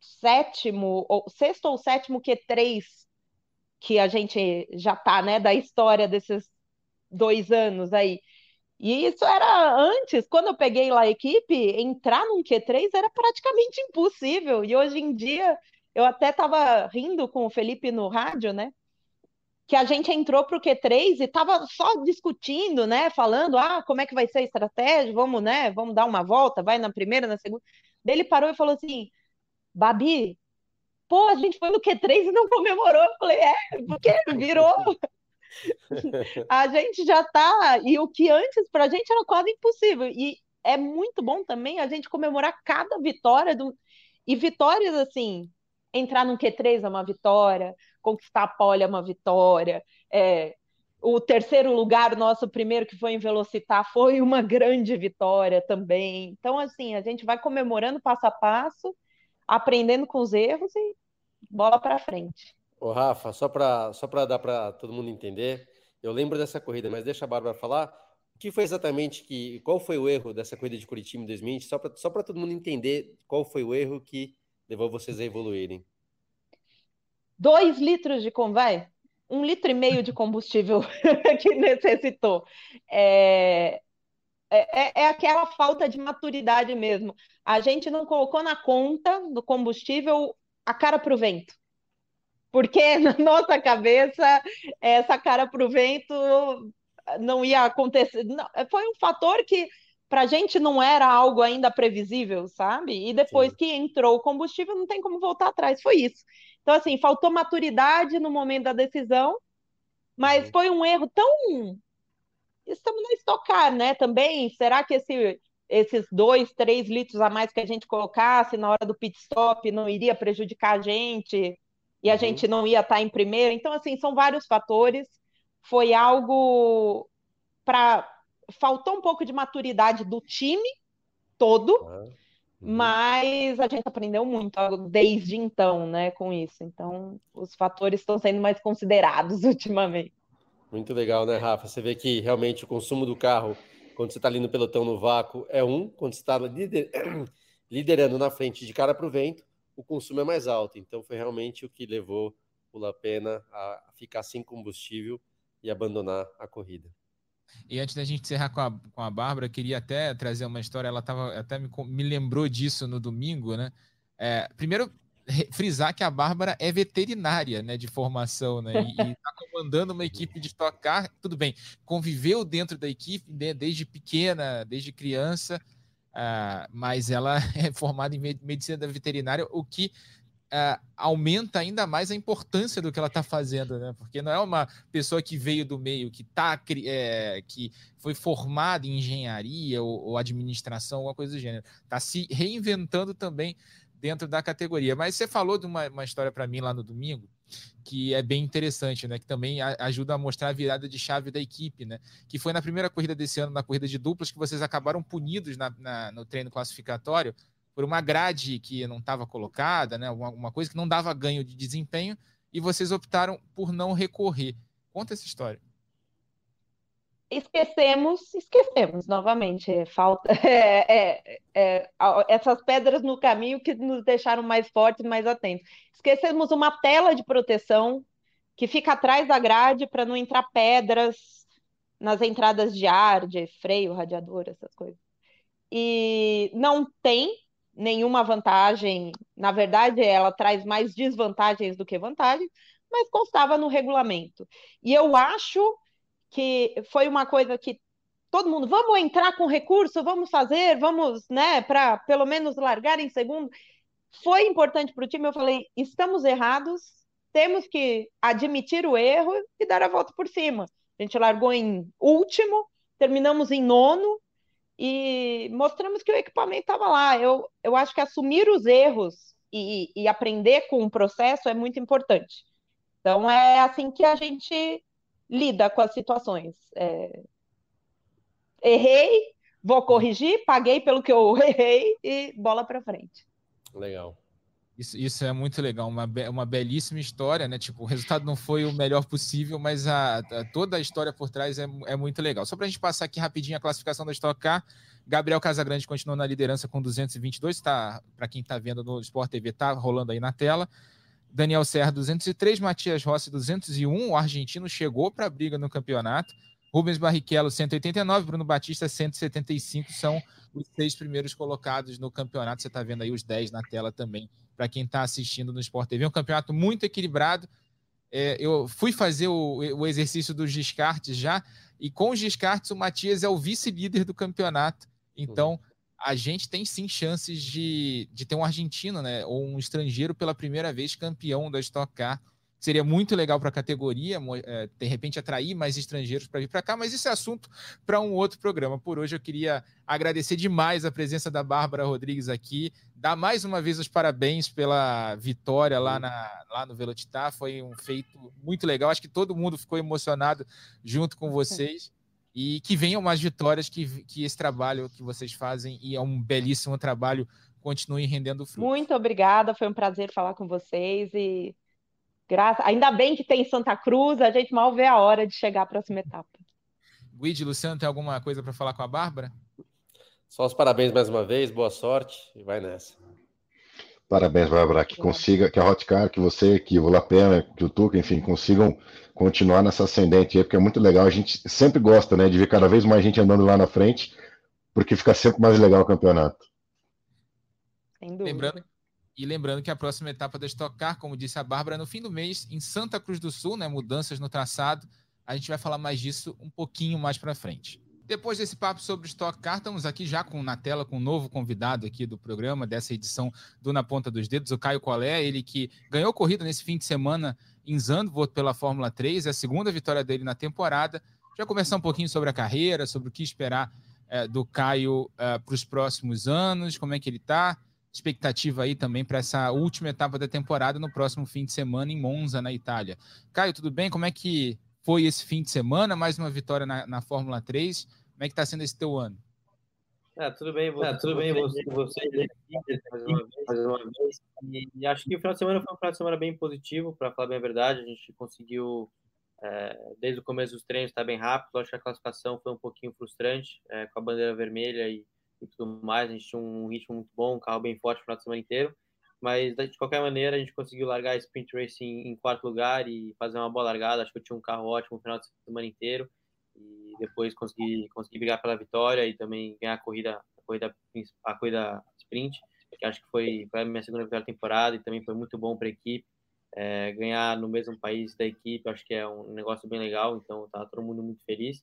[SPEAKER 6] sétimo, ou sexto ou sétimo Q3 que a gente já está, né, da história desses dois anos aí. E isso era antes, quando eu peguei lá a equipe, entrar num Q3 era praticamente impossível. E hoje em dia, eu até estava rindo com o Felipe no rádio, né? que a gente entrou para o Q3 e estava só discutindo, né? Falando, ah, como é que vai ser a estratégia? Vamos, né? Vamos dar uma volta, vai na primeira, na segunda. Daí ele parou e falou assim: Babi, pô, a gente foi no Q3 e não comemorou. Eu falei, é, porque virou. a gente já tá. E o que antes para a gente era quase impossível. E é muito bom também a gente comemorar cada vitória do. E vitórias assim, entrar no Q3 é uma vitória, conquistar a pole é uma vitória. É, o terceiro lugar, nosso primeiro que foi em Velocitar, foi uma grande vitória também. Então, assim, a gente vai comemorando passo a passo, aprendendo com os erros e bola para frente.
[SPEAKER 5] Ô, Rafa, só para só dar para todo mundo entender, eu lembro dessa corrida, mas deixa a Bárbara falar. O que foi exatamente que. Qual foi o erro dessa corrida de Curitiba em 2020? Só para só todo mundo entender qual foi o erro que levou vocês a evoluírem.
[SPEAKER 6] Dois litros de convai, um litro e meio de combustível que necessitou. É, é, é, é, aquela falta de maturidade mesmo. A gente não colocou na conta do combustível a cara para o vento. Porque na nossa cabeça, essa cara para o vento não ia acontecer. Não, foi um fator que para a gente não era algo ainda previsível, sabe? E depois Sim. que entrou o combustível, não tem como voltar atrás. Foi isso. Então, assim, faltou maturidade no momento da decisão, mas uhum. foi um erro tão. Estamos na estocar, né? Também. Será que esse, esses dois, três litros a mais que a gente colocasse na hora do pit stop não iria prejudicar a gente e a uhum. gente não ia estar em primeiro? Então, assim, são vários fatores. Foi algo para faltou um pouco de maturidade do time todo, ah, uhum. mas a gente aprendeu muito desde então, né, com isso. Então, os fatores estão sendo mais considerados ultimamente.
[SPEAKER 5] Muito legal, né, Rafa? Você vê que realmente o consumo do carro, quando você está ali no pelotão no vácuo, é um, quando você está lider... liderando na frente de cara para o vento, o consumo é mais alto. Então, foi realmente o que levou o Lapena a ficar sem combustível e abandonar a corrida.
[SPEAKER 4] E antes da gente encerrar com a, com a Bárbara, queria até trazer uma história, ela tava, até me, me lembrou disso no domingo, né? É, primeiro, frisar que a Bárbara é veterinária, né, de formação, né, e está comandando uma equipe de Stock Car, tudo bem, conviveu dentro da equipe né, desde pequena, desde criança, uh, mas ela é formada em medicina veterinária, o que uh, aumenta ainda mais a importância do que ela está fazendo, né, porque não é uma pessoa que veio do meio, que tá, é, que foi formada em engenharia ou, ou administração, alguma coisa do gênero, está se reinventando também dentro da categoria. Mas você falou de uma, uma história para mim lá no domingo, que é bem interessante, né? Que também ajuda a mostrar a virada de chave da equipe, né? Que foi na primeira corrida desse ano, na corrida de duplas, que vocês acabaram punidos na, na no treino classificatório por uma grade que não estava colocada, né? Alguma coisa que não dava ganho de desempenho, e vocês optaram por não recorrer. Conta essa história
[SPEAKER 6] esquecemos, esquecemos novamente, é, falta é, é, é, essas pedras no caminho que nos deixaram mais fortes, mais atentos. Esquecemos uma tela de proteção que fica atrás da grade para não entrar pedras nas entradas de ar, de freio, radiador, essas coisas. E não tem nenhuma vantagem, na verdade, ela traz mais desvantagens do que vantagens, mas constava no regulamento. E eu acho que foi uma coisa que todo mundo, vamos entrar com recurso, vamos fazer, vamos, né, para pelo menos largar em segundo. Foi importante para o time, eu falei, estamos errados, temos que admitir o erro e dar a volta por cima. A gente largou em último, terminamos em nono e mostramos que o equipamento estava lá. Eu, eu acho que assumir os erros e, e aprender com o processo é muito importante. Então é assim que a gente lida com as situações. É... Errei, vou corrigir, paguei pelo que eu errei e bola para frente.
[SPEAKER 5] Legal.
[SPEAKER 4] Isso, isso é muito legal, uma, uma belíssima história, né? Tipo, o resultado não foi o melhor possível, mas a, a toda a história por trás é, é muito legal. Só para a gente passar aqui rapidinho a classificação da Stock Car, Gabriel Casagrande continua na liderança com 222, tá, para quem está vendo no Sport TV, tá rolando aí na tela. Daniel Serra 203, Matias Rossi 201, o argentino chegou para a briga no campeonato. Rubens Barrichello 189, Bruno Batista 175 são os seis primeiros colocados no campeonato. Você está vendo aí os 10 na tela também, para quem está assistindo no Sport TV. É um campeonato muito equilibrado. É, eu fui fazer o, o, exercício dos descartes já, e com os descartes, o Matias é o vice-líder do campeonato. Então, a gente tem sim chances de, de ter um argentino, né, ou um estrangeiro pela primeira vez campeão da Stock Car. Seria muito legal para a categoria, é, de repente atrair mais estrangeiros para vir para cá, mas isso é assunto para um outro programa. Por hoje eu queria agradecer demais a presença da Bárbara Rodrigues aqui, dar mais uma vez os parabéns pela vitória lá, na, lá no Velocitar, foi um feito muito legal. Acho que todo mundo ficou emocionado junto com vocês e que venham mais vitórias, que, que esse trabalho que vocês fazem, e é um belíssimo trabalho, continue rendendo frutos.
[SPEAKER 6] Muito obrigada, foi um prazer falar com vocês e graça... ainda bem que tem Santa Cruz, a gente mal vê a hora de chegar à próxima etapa.
[SPEAKER 4] Guide, Luciano, tem alguma coisa para falar com a Bárbara?
[SPEAKER 5] Só os parabéns mais uma vez, boa sorte e vai nessa.
[SPEAKER 7] Parabéns, Bárbara, que consiga, que a Hotcar, que você, que o Lapena, que o Tuca, enfim, consigam continuar nessa ascendente aí, porque é muito legal. A gente sempre gosta, né, de ver cada vez mais gente andando lá na frente, porque fica sempre mais legal o campeonato.
[SPEAKER 4] Lembrando, e lembrando que a próxima etapa da Stock Car, como disse a Bárbara, é no fim do mês, em Santa Cruz do Sul, né, mudanças no traçado. A gente vai falar mais disso um pouquinho mais para frente. Depois desse papo sobre Stock Car, estamos aqui já com, na tela com um novo convidado aqui do programa, dessa edição do Na Ponta dos Dedos, o Caio Colé, ele que ganhou corrida nesse fim de semana em Zandvoort pela Fórmula 3, é a segunda vitória dele na temporada. Já conversar um pouquinho sobre a carreira, sobre o que esperar é, do Caio é, para os próximos anos, como é que ele está, expectativa aí também para essa última etapa da temporada no próximo fim de semana em Monza, na Itália. Caio, tudo bem? Como é que foi esse fim de semana? Mais uma vitória na, na Fórmula 3. Como é que está sendo esse teu ano?
[SPEAKER 8] É, tudo bem, você, é, tudo bem, você, você, mais uma vez, mais uma vez. E, e, acho que o final de semana foi um final de semana bem positivo, para falar bem a verdade. A gente conseguiu, é, desde o começo dos treinos, estar tá bem rápido. Acho que a classificação foi um pouquinho frustrante, é, com a bandeira vermelha e, e, tudo mais. A gente tinha um ritmo muito bom, um carro bem forte o final de semana inteiro. Mas, de qualquer maneira, a gente conseguiu largar a sprint racing em quarto lugar e fazer uma boa largada. Acho que eu tinha um carro ótimo o final de semana inteiro depois conseguir conseguir brigar pela vitória e também ganhar a corrida a corrida a corrida sprint que acho que foi, foi a minha segunda vitória da temporada e também foi muito bom para a equipe. É, ganhar no mesmo país da equipe, acho que é um negócio bem legal, então tá todo mundo muito feliz.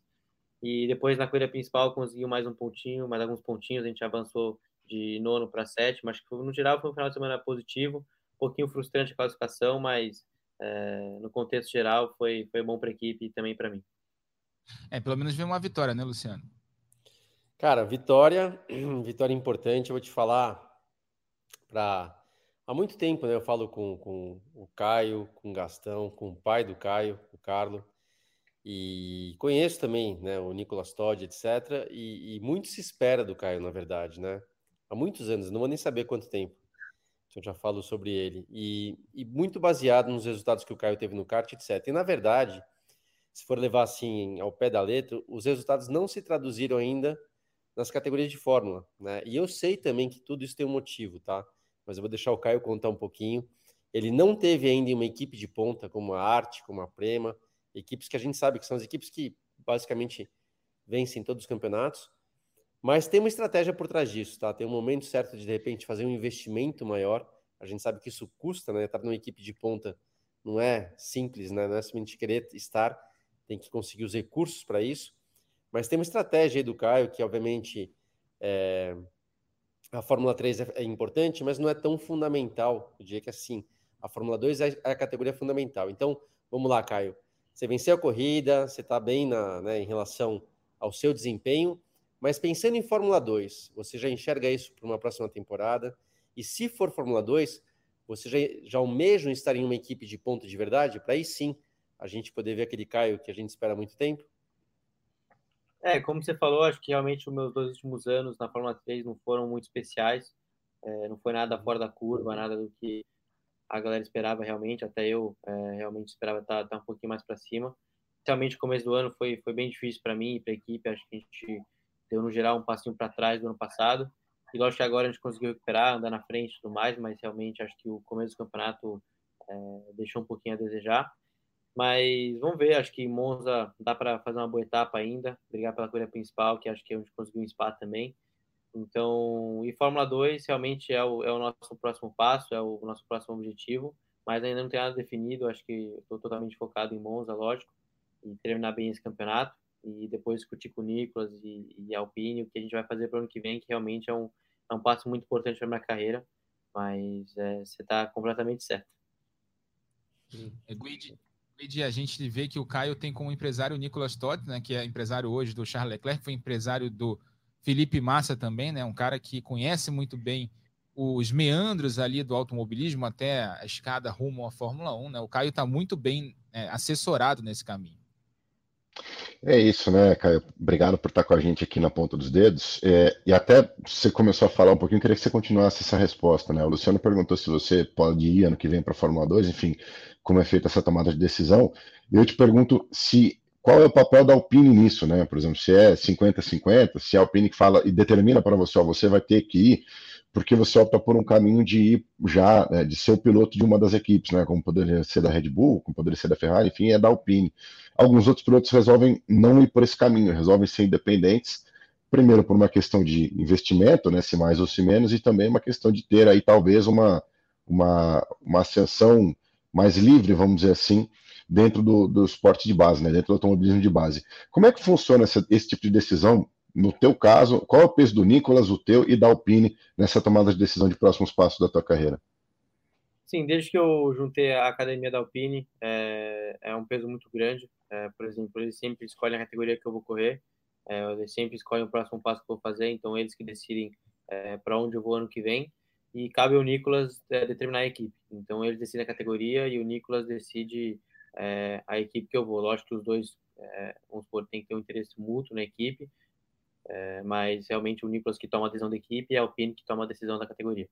[SPEAKER 8] E depois na corrida principal conseguiu mais um pontinho, mais alguns pontinhos, a gente avançou de nono para sétimo. Acho que no geral foi um final de semana positivo, um pouquinho frustrante a classificação, mas é, no contexto geral foi, foi bom para a equipe e também para mim.
[SPEAKER 4] É, pelo menos veio uma vitória, né, Luciano?
[SPEAKER 5] Cara, vitória, vitória importante, eu vou te falar para há muito tempo, né? Eu falo com, com o Caio, com o Gastão, com o pai do Caio, o Carlo, e conheço também, né, o Nicolas Todd, etc. E, e, muito se espera do Caio, na verdade, né? Há muitos anos, não vou nem saber quanto tempo. Eu já falo sobre ele. E, e muito baseado nos resultados que o Caio teve no kart, etc. E na verdade, se for levar assim ao pé da letra, os resultados não se traduziram ainda nas categorias de Fórmula, né? E eu sei também que tudo isso tem um motivo, tá? Mas eu vou deixar o Caio contar um pouquinho. Ele não teve ainda uma equipe de ponta como a Arte, como a Prema, equipes que a gente sabe que são as equipes que basicamente vencem todos os campeonatos. Mas tem uma estratégia por trás disso, tá? Tem um momento certo de de repente fazer um investimento maior. A gente sabe que isso custa, né? Estar numa equipe de ponta não é simples, né? Não é simplesmente querer estar, tem que conseguir os recursos para isso. Mas tem uma estratégia aí do Caio, que obviamente é... a Fórmula 3 é, é importante, mas não é tão fundamental. Eu diria que assim, a Fórmula 2 é, é a categoria fundamental. Então, vamos lá, Caio. Você venceu a corrida, você está bem na, né, em relação ao seu desempenho, mas pensando em Fórmula 2, você já enxerga isso para uma próxima temporada? E se for Fórmula 2, você já, já almeja estar em uma equipe de ponta de verdade? Para aí sim a gente poder ver aquele Caio que a gente espera há muito tempo?
[SPEAKER 8] É, como você falou, acho que realmente os meus dois últimos anos na Fórmula 3 não foram muito especiais. É, não foi nada fora da curva, nada do que a galera esperava realmente. Até eu é, realmente esperava estar, estar, um pouquinho mais para cima. Realmente, o começo do ano foi, foi bem difícil para mim e para a equipe. Acho que a gente deu, no geral, um passinho para trás do ano passado. E lógico que agora a gente conseguiu recuperar, andar na frente e tudo mais, mas realmente acho que o começo do campeonato é, deixou um pouquinho a desejar. Mas vamos ver, acho que Monza dá para fazer uma boa etapa ainda, brigar pela corrida principal, que acho que é onde conseguiu um Spa também. Então, e Fórmula 2 realmente é o, é o nosso próximo passo, é o nosso próximo objetivo, mas ainda não tem nada definido, acho que estou totalmente focado em Monza, lógico, e terminar bem esse campeonato, e depois discutir com o Nicolas e, e Alpine o que a gente vai fazer para o ano que vem, que realmente é um, é um passo muito importante para minha carreira, mas é, você está completamente certo.
[SPEAKER 4] É, Guide, Guide, a gente vê que o Caio tem como empresário o Nicolas Todd, né, que é empresário hoje do Charles Leclerc, foi empresário do Felipe Massa também, né, um cara que conhece muito bem os meandros ali do automobilismo até a escada rumo à Fórmula 1, né? O Caio está muito bem é, assessorado nesse caminho.
[SPEAKER 7] É isso, né, Caio? Obrigado por estar com a gente aqui na ponta dos dedos. É, e até você começou a falar um pouquinho, queria que você continuasse essa resposta, né? O Luciano perguntou se você pode ir ano que vem para a Fórmula 2, enfim, como é feita essa tomada de decisão. Eu te pergunto se qual é o papel da Alpine nisso, né? Por exemplo, se é 50-50, se a Alpine fala e determina para você, ó, você vai ter que ir, porque você opta por um caminho de ir já, né, de ser o piloto de uma das equipes, né? Como poderia ser da Red Bull, como poderia ser da Ferrari, enfim, é da Alpine. Alguns outros pilotos resolvem não ir por esse caminho, resolvem ser independentes, primeiro por uma questão de investimento, né, se mais ou se menos, e também uma questão de ter aí talvez uma, uma, uma ascensão mais livre, vamos dizer assim, dentro do, do esporte de base, né, dentro do automobilismo de base. Como é que funciona essa, esse tipo de decisão? No teu caso, qual é o peso do Nicolas, o teu e da Alpine nessa tomada de decisão de próximos passos da tua carreira?
[SPEAKER 8] Sim, desde que eu juntei a academia da Alpine, é, é um peso muito grande. É, por exemplo, eles sempre escolhem a categoria que eu vou correr, é, eles sempre escolhem o próximo passo que eu vou fazer, então eles que decidem é, para onde eu vou ano que vem. E cabe ao Nicolas é, determinar a equipe. Então ele decide a categoria e o Nicolas decide é, a equipe que eu vou. Lógico que os dois, vamos supor, tem que ter um interesse mútuo na equipe, mas realmente o Nicolas que toma a decisão da equipe e a Alpine que toma a decisão da categoria.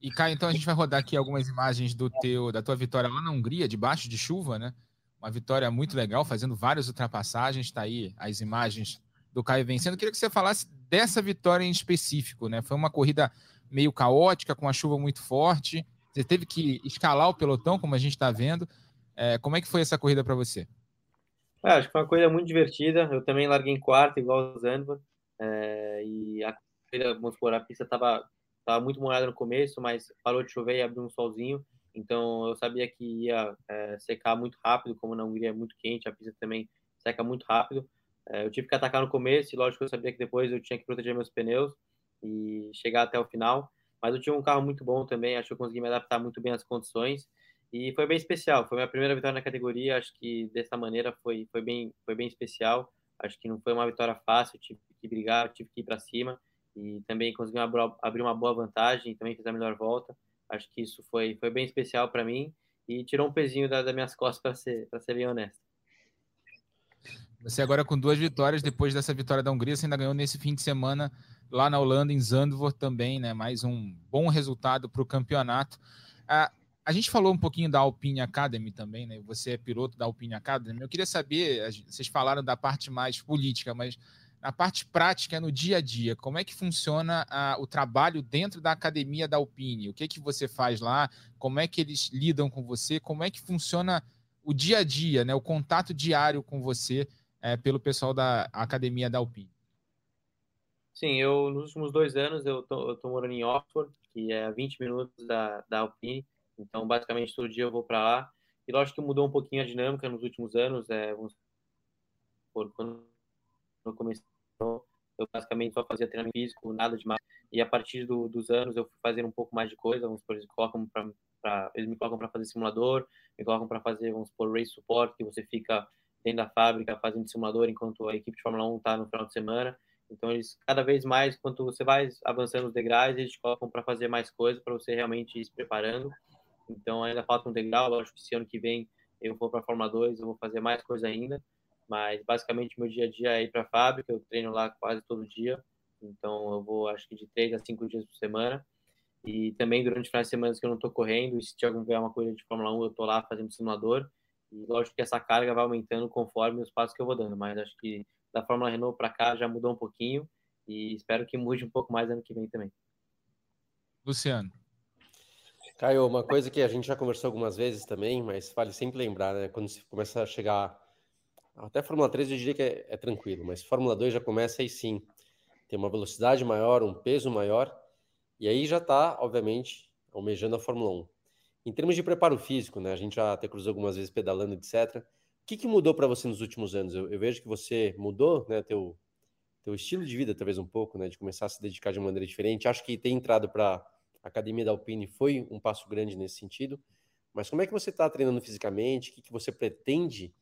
[SPEAKER 4] E Caio, então a gente vai rodar aqui algumas imagens do teu, da tua vitória lá na Hungria, debaixo de chuva, né? Uma vitória muito legal, fazendo várias ultrapassagens. Está aí as imagens do Caio vencendo. Queria que você falasse dessa vitória em específico, né? Foi uma corrida meio caótica, com a chuva muito forte. Você teve que escalar o pelotão, como a gente está vendo. É, como é que foi essa corrida para você?
[SPEAKER 8] É, acho que foi uma corrida muito divertida. Eu também larguei em quarto, igual o Zanva. É, e a vamos supor, a pista estava tava muito molhada no começo, mas parou de chover e abriu um solzinho, então eu sabia que ia é, secar muito rápido, como na Hungria é muito quente, a pista também seca muito rápido. É, eu tive que atacar no começo, e lógico eu sabia que depois eu tinha que proteger meus pneus e chegar até o final. Mas eu tinha um carro muito bom também, acho que eu consegui me adaptar muito bem às condições. E foi bem especial, foi minha primeira vitória na categoria, acho que dessa maneira foi, foi, bem, foi bem especial. Acho que não foi uma vitória fácil, tive que brigar, tive que ir para cima e também consegui abrir uma boa vantagem, também fiz a melhor volta. Acho que isso foi, foi bem especial para mim e tirou um pezinho das da minhas costas para ser, ser bem honesto.
[SPEAKER 4] Você agora com duas vitórias, depois dessa vitória da Hungria, você ainda ganhou nesse fim de semana lá na Holanda, em Zandvoort também, né? Mais um bom resultado para o campeonato. Ah, a gente falou um pouquinho da Alpine Academy também, né? Você é piloto da Alpine Academy. Eu queria saber, vocês falaram da parte mais política, mas na parte prática, no dia a dia, como é que funciona ah, o trabalho dentro da academia da Alpine? O que que você faz lá? Como é que eles lidam com você? Como é que funciona o dia a dia, né? O contato diário com você é, pelo pessoal da Academia da Alpine.
[SPEAKER 8] Sim, eu nos últimos dois anos eu tô, eu tô morando em Oxford, que é a 20 minutos da, da Alpine, então basicamente todo dia eu vou para lá. E lógico que mudou um pouquinho a dinâmica nos últimos anos, é, quando eu comecei, eu basicamente só fazia treinamento físico, nada demais. E a partir do, dos anos eu fui fazendo um pouco mais de coisa, vamos eles colocam para eles me colocam para fazer simulador, me colocam para fazer, vamos por race support, que você fica dentro da fábrica fazendo simulador enquanto a equipe de Fórmula 1 está no final de semana. Então, eles cada vez mais, quanto você vai avançando os degraus, eles te colocam para fazer mais coisas, para você realmente ir se preparando. Então, ainda falta um degrau. Lógico que esse ano que vem eu vou para a Fórmula 2, eu vou fazer mais coisa ainda. Mas, basicamente, meu dia a dia é ir para a fábrica. Eu treino lá quase todo dia. Então, eu vou, acho que de três a cinco dias por semana. E também durante finais de semana que eu não estou correndo, e se tiver alguma coisa de Fórmula 1, eu estou lá fazendo simulador. E lógico que essa carga vai aumentando conforme os passos que eu vou dando, mas acho que da Fórmula Renault para cá já mudou um pouquinho e espero que mude um pouco mais ano que vem também.
[SPEAKER 4] Luciano.
[SPEAKER 5] Caio, uma coisa que a gente já conversou algumas vezes também, mas vale sempre lembrar, né? Quando você começa a chegar. Até Fórmula 3 eu diria que é, é tranquilo, mas Fórmula 2 já começa aí sim. Tem uma velocidade maior, um peso maior, e aí já está, obviamente, almejando a Fórmula 1. Em termos de preparo físico, né? A gente já até cruzou algumas vezes pedalando, etc. O que, que mudou para você nos últimos anos? Eu, eu, vejo que você mudou, né? Teu, teu estilo de vida, talvez um pouco, né? De começar a se dedicar de maneira diferente. Acho que ter entrado para a academia da Alpine foi um passo grande nesse sentido. Mas como é que você está treinando fisicamente? O que, que você pretende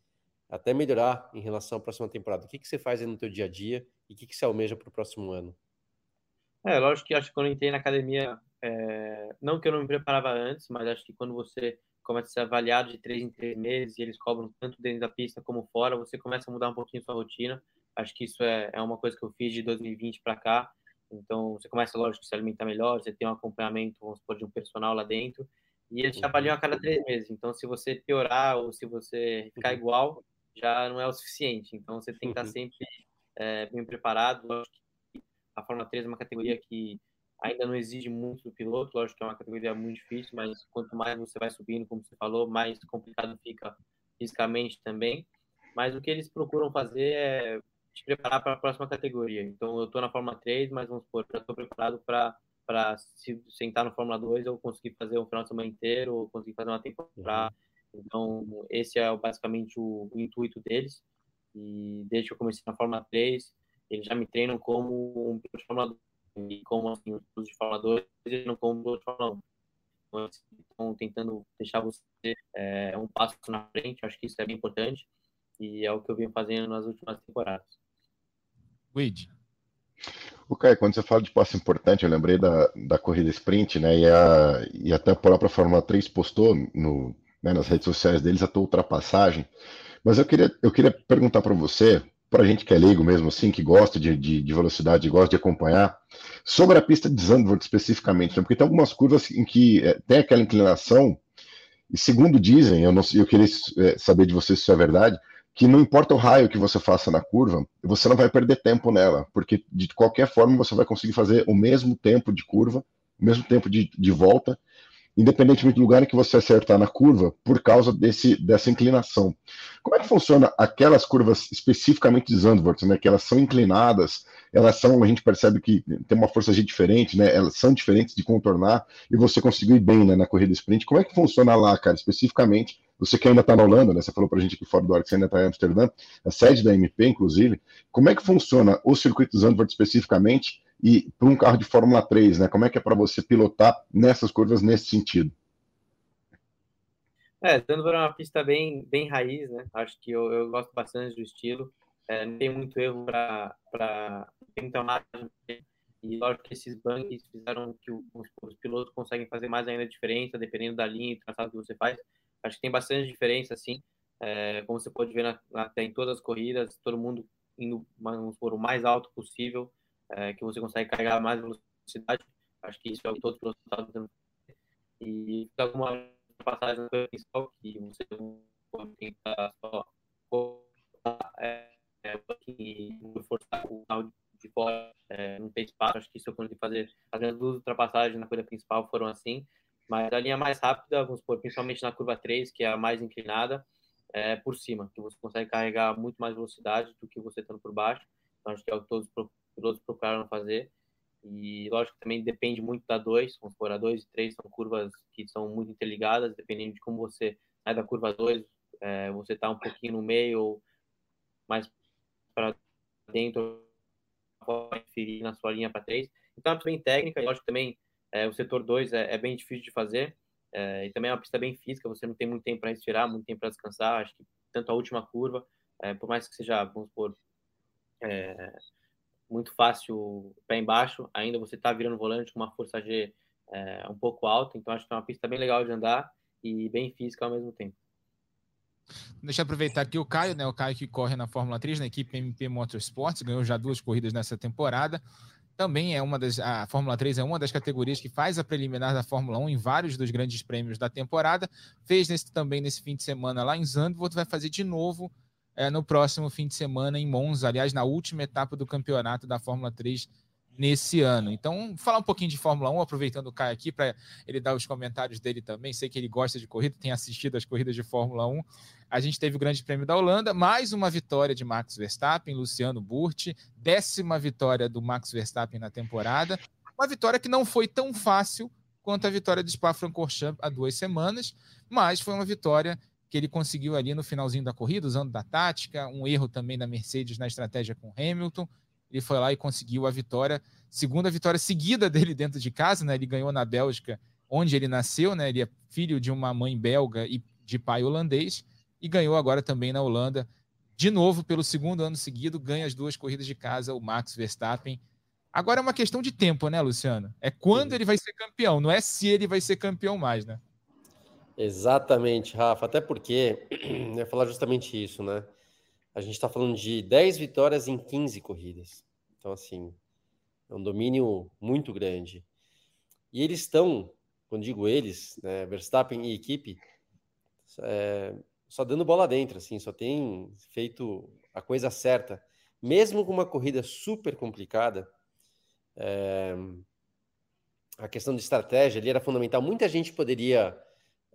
[SPEAKER 5] até melhorar em relação à próxima temporada? O que, que você faz no teu dia a dia e o que, que você almeja para o próximo ano?
[SPEAKER 8] É, lógico que acho que quando eu entrei na academia, é, não que eu não me preparava antes, mas acho que quando você começa a ser avaliado de três em três meses e eles cobram tanto dentro da pista como fora, você começa a mudar um pouquinho sua rotina. Acho que isso é, é uma coisa que eu fiz de 2020 para cá. Então, você começa, lógico, a se alimentar melhor, você tem um acompanhamento, vamos supor, de um personal lá dentro, e eles te uhum. avaliam a cada três meses. Então, se você piorar ou se você ficar uhum. igual, já não é o suficiente. Então, você tem que estar uhum. sempre é, bem preparado. Lógico que a Fórmula 3 é uma categoria que ainda não exige muito do piloto, lógico que é uma categoria muito difícil, mas quanto mais você vai subindo, como você falou, mais complicado fica fisicamente também. Mas o que eles procuram fazer é te preparar para a próxima categoria. Então, eu estou na Fórmula 3, mas vamos supor, já estou preparado para para se sentar no Fórmula 2 eu conseguir fazer um final de semana inteiro, ou conseguir fazer uma temporada. Uhum. Então, esse é basicamente o, o, intuito deles. E desde que eu comecei na Fórmula 3, eles já me treinam como um piloto de Fórmula 2 e como assim, os pilotos de Fórmula 2 e não como piloto de Fórmula 1. Então, estão tentando deixar você é, um passo na frente, acho que isso é bem importante e é o que eu venho fazendo nas últimas temporadas.
[SPEAKER 4] Wade.
[SPEAKER 7] O Caio, quando você fala de passo importante, eu lembrei da, da corrida sprint, né? E, a, e até a própria Fórmula 3 postou no, né, nas redes sociais deles a tua ultrapassagem. Mas eu queria, eu queria perguntar para você, para gente que é leigo mesmo, assim, que gosta de, de, de, velocidade, gosta de acompanhar, sobre a pista de Zandvoort especificamente, né? porque tem algumas curvas em que é, tem aquela inclinação, e segundo dizem, eu, não, eu queria é, saber de você se isso é verdade, que não importa o raio que você faça na curva, você não vai perder tempo nela, porque de qualquer forma você vai conseguir fazer o mesmo tempo de curva, o mesmo tempo de, de volta, independentemente do lugar em que você acertar na curva, por causa desse, dessa inclinação. Como é que funciona aquelas curvas especificamente de Zandvoort, né, que elas são inclinadas, elas são, a gente percebe que tem uma força G diferente, né, elas são diferentes de contornar, e você conseguiu ir bem né, na corrida sprint. Como é que funciona lá, cara, especificamente? Você que ainda está na Holanda, né, você falou para a gente aqui fora do ar que você ainda está em Amsterdã, a sede da MP, inclusive, como é que funciona o circuito Zandvoort especificamente, e para um carro de Fórmula 3, né? Como é que é para você pilotar nessas curvas nesse sentido?
[SPEAKER 8] É, Zandvoort é uma pista bem, bem raiz, né? Acho que eu, eu gosto bastante do estilo. É, não tem muito erro para muita margem. E lógico que esses bugs fizeram que os, os, pilotos conseguem fazer mais ainda diferença, dependendo da linha e traçado que você faz. Acho que tem bastante diferença, assim. É, como você pode ver na, na, em todas as corridas, todo mundo indo por o mais alto possível é, que você consegue carregar mais velocidade. Acho que isso é o que todos os pilotos estão E alguma passagem no principal que você pode tentar só é, é, forçar o carro de fora, é, não tem espaço. Acho que isso eu consegui fazer. As minhas duas ultrapassagens na corrida principal foram assim. Mas a linha mais rápida, vamos supor, principalmente na curva 3, que é a mais inclinada, é por cima, que você consegue carregar muito mais velocidade do que você estando por baixo. Então, acho que é o que todos pilotos procuraram fazer. E lógico também depende muito da 2, vamos supor, a 2 e 3 são curvas que são muito interligadas, dependendo de como você sai da curva 2, é, você está um pouquinho no meio ou mais para dentro, interferir na sua linha para 3. Então é uma pista bem técnica, e lógico também é, o setor 2 é, é, bem difícil de fazer, é, e também é uma pista bem física, você não tem muito tempo para respirar, muito tempo para descansar, acho que tanto a última curva, é, por mais que seja, vamos supor, é, muito fácil pé embaixo, ainda você está virando volante com uma força G é, um pouco alta, então acho que é uma pista bem legal de andar e bem física ao mesmo tempo.
[SPEAKER 4] Deixa eu aproveitar aqui o Caio, né? O Caio que corre na Fórmula 3, na equipe MP Motorsports, ganhou já duas corridas nessa temporada. Também é uma das. A Fórmula 3 é uma das categorias que faz a preliminar da Fórmula 1 em vários dos grandes prêmios da temporada. Fez nesse, também nesse fim de semana lá em Zandvoort, vai fazer de novo é, no próximo fim de semana em Monza, aliás, na última etapa do campeonato da Fórmula 3 nesse ano. Então, falar um pouquinho de Fórmula 1, aproveitando o Caio aqui para ele dar os comentários dele também. Sei que ele gosta de corrida, tem assistido as corridas de Fórmula 1. A gente teve o Grande Prêmio da Holanda, mais uma vitória de Max Verstappen, Luciano Burti, décima vitória do Max Verstappen na temporada. Uma vitória que não foi tão fácil quanto a vitória de Spa-Francorchamps há duas semanas, mas foi uma vitória que ele conseguiu ali no finalzinho da corrida, usando da tática, um erro também da Mercedes na estratégia com Hamilton. Ele foi lá e conseguiu a vitória, segunda vitória seguida dele dentro de casa, né? Ele ganhou na Bélgica, onde ele nasceu, né? Ele é filho de uma mãe belga e de pai holandês, e ganhou agora também na Holanda, de novo pelo segundo ano seguido, ganha as duas corridas de casa, o Max Verstappen. Agora é uma questão de tempo, né, Luciano? É quando ele vai ser campeão, não é se ele vai ser campeão mais, né?
[SPEAKER 5] Exatamente, Rafa. Até porque eu ia falar justamente isso, né? A gente está falando de 10 vitórias em 15 corridas. Então, assim, é um domínio muito grande. E eles estão, quando digo eles, né, Verstappen e equipe, é, só dando bola dentro, assim, só tem feito a coisa certa. Mesmo com uma corrida super complicada, é, a questão de estratégia ali era fundamental. Muita gente poderia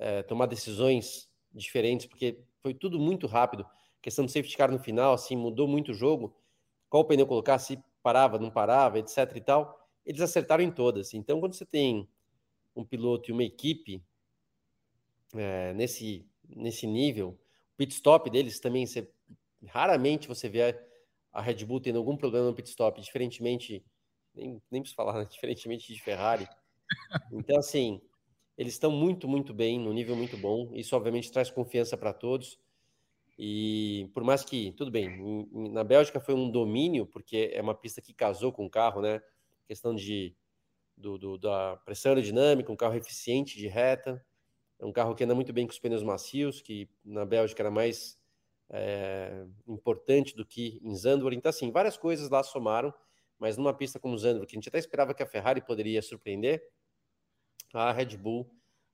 [SPEAKER 5] é, tomar decisões diferentes, porque foi tudo muito rápido. A questão do safety car no final, assim, mudou muito o jogo. Qual pneu colocar, se parava, não parava, etc e tal. Eles acertaram em todas. Então, quando você tem um piloto e uma equipe é, nesse, nesse nível, o pit stop deles também, você, raramente você vê a Red Bull tendo algum problema no pit stop, diferentemente, nem, nem preciso falar, né? diferentemente de Ferrari. Então, assim, eles estão muito, muito bem, no nível muito bom. Isso, obviamente, traz confiança para todos. E por mais que, tudo bem, na Bélgica foi um domínio, porque é uma pista que casou com o carro, né? Questão de, do, do, da pressão aerodinâmica, um carro eficiente de reta. É um carro que anda muito bem com os pneus macios, que na Bélgica era mais é, importante do que em Zandvoort. Então, assim, várias coisas lá somaram, mas numa pista como Zandvoort, que a gente até esperava que a Ferrari poderia surpreender, a Red Bull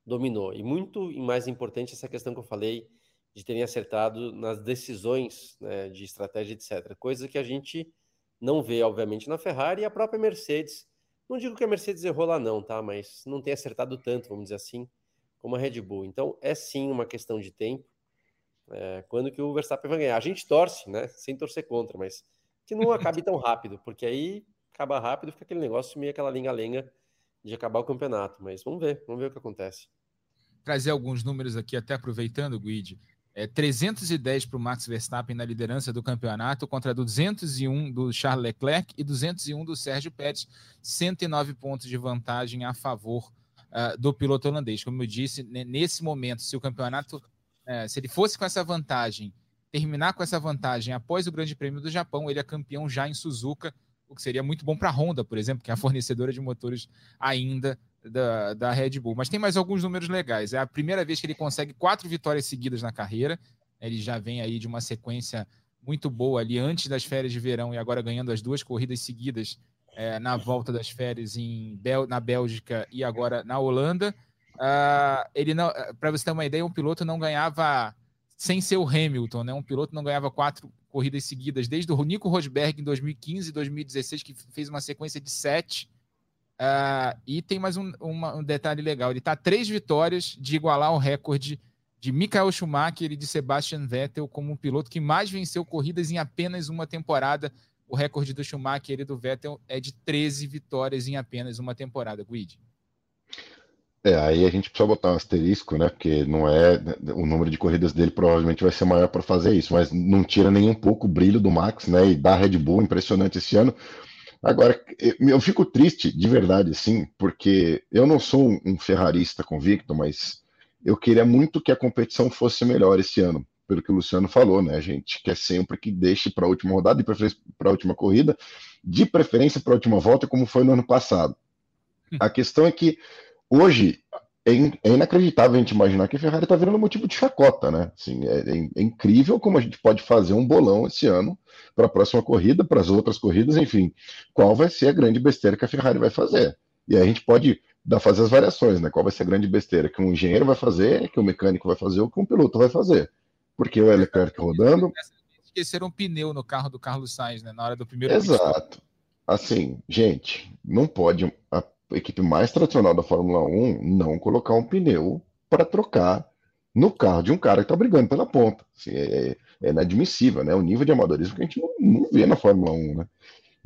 [SPEAKER 5] dominou. E muito e mais importante essa questão que eu falei de terem acertado nas decisões né, de estratégia, etc. Coisa que a gente não vê, obviamente, na Ferrari e a própria Mercedes. Não digo que a Mercedes errou lá, não, tá? Mas não tem acertado tanto, vamos dizer assim, como a Red Bull. Então, é sim uma questão de tempo. É, quando que o Verstappen vai ganhar? A gente torce, né? Sem torcer contra, mas que não acabe tão rápido, porque aí acaba rápido, fica aquele negócio meio aquela linha-lenga de acabar o campeonato. Mas vamos ver, vamos ver o que acontece.
[SPEAKER 4] Trazer alguns números aqui, até aproveitando, Guide. É 310 para o Max Verstappen na liderança do campeonato contra 201 do Charles Leclerc e 201 do Sérgio Pérez, 109 pontos de vantagem a favor uh, do piloto holandês. Como eu disse, nesse momento, se o campeonato, uh, se ele fosse com essa vantagem, terminar com essa vantagem após o Grande Prêmio do Japão, ele é campeão já em Suzuka, o que seria muito bom para a Honda, por exemplo, que é a fornecedora de motores ainda da, da Red Bull. Mas tem mais alguns números legais. É a primeira vez que ele consegue quatro vitórias seguidas na carreira. Ele já vem aí de uma sequência muito boa ali antes das férias de verão e agora ganhando as duas corridas seguidas é, na volta das férias em Bel na Bélgica e agora na Holanda. Uh, ele não, para você ter uma ideia, um piloto não ganhava sem ser o Hamilton, né? Um piloto não ganhava quatro corridas seguidas desde o Nico Rosberg em 2015 e 2016 que fez uma sequência de sete Uh, e tem mais um, uma, um detalhe legal: ele está três vitórias de igualar o recorde de Michael Schumacher e de Sebastian Vettel como um piloto que mais venceu corridas em apenas uma temporada. O recorde do Schumacher e do Vettel é de 13 vitórias em apenas uma temporada, Guide.
[SPEAKER 7] É, aí a gente precisa botar um asterisco, né? Porque não é. O número de corridas dele provavelmente vai ser maior para fazer isso, mas não tira nem um pouco o brilho do Max, né? E da Red Bull, impressionante esse ano. Agora, eu fico triste, de verdade, assim, porque eu não sou um ferrarista convicto, mas eu queria muito que a competição fosse melhor esse ano, pelo que o Luciano falou, né? A gente quer sempre que deixe para a última rodada, de preferência para a última corrida, de preferência para a última volta, como foi no ano passado. Hum. A questão é que hoje é, é, inacreditável a gente imaginar que a Ferrari está virando motivo de chacota, né? Assim, é, é, é, incrível como a gente pode fazer um bolão esse ano para a próxima corrida, para as outras corridas, enfim. Qual vai ser a grande besteira que a Ferrari vai fazer? E aí a gente pode dar, fazer as variações, né? Qual vai ser a grande besteira que um engenheiro vai fazer, que o um mecânico vai fazer ou que um piloto vai fazer? Porque o Leclerc rodando.
[SPEAKER 4] Esqueceram um pneu no carro do Carlos Sainz, né? Na hora do primeiro.
[SPEAKER 7] Exato. Assim, gente, não pode. A equipe mais tradicional da Fórmula 1 não colocar um pneu para trocar no carro de um cara que está brigando pela ponta. Assim, é, é, é, inadmissível, né? O nível de amadorismo que a gente não, não vê na Fórmula 1, né?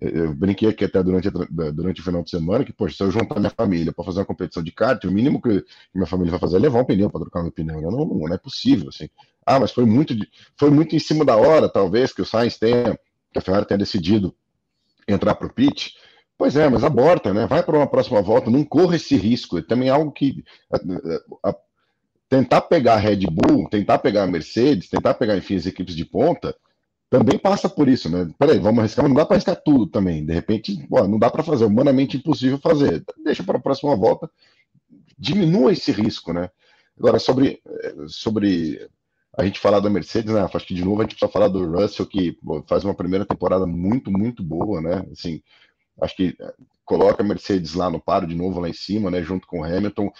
[SPEAKER 7] Eu brinquei aqui até durante, durante o final de semana que, poxa, se eu juntar minha família para fazer uma competição de kart, o mínimo que minha família vai fazer é levar um pneu para trocar meu pneu. Né? Não, não, não, é possível, assim. Ah, mas foi muito, foi muito em cima da hora, talvez, que o Sainz tenha, que a Ferrari tenha decidido entrar para o pit. Pois é, mas aborta, né? Vai para uma próxima volta, não corra esse risco. É também algo que a, a, tentar pegar a Red Bull, tentar pegar a Mercedes, tentar pegar, enfim, as equipes de ponta, também passa por isso, né? Peraí, vamos arriscar, não dá para arriscar tudo também. De repente, pô, não dá para fazer, humanamente impossível fazer. Deixa para a próxima volta, diminua esse risco, né? Agora, sobre, sobre a gente falar da Mercedes, né? Acho que de novo a gente precisa falar do Russell, que pô, faz uma primeira temporada muito, muito boa, né? Assim, acho que eh, coloca a Mercedes lá no paro de novo lá em cima, né, junto com o Hamilton,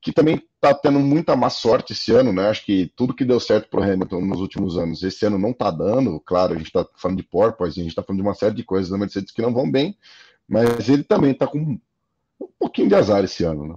[SPEAKER 7] que também está tendo muita má sorte esse ano, né? Acho que tudo que deu certo para o Hamilton nos últimos anos, esse ano não está dando. Claro, a gente está falando de porpoise, a gente está falando de uma série de coisas da Mercedes que não vão bem, mas ele também está com um pouquinho de azar esse ano, né?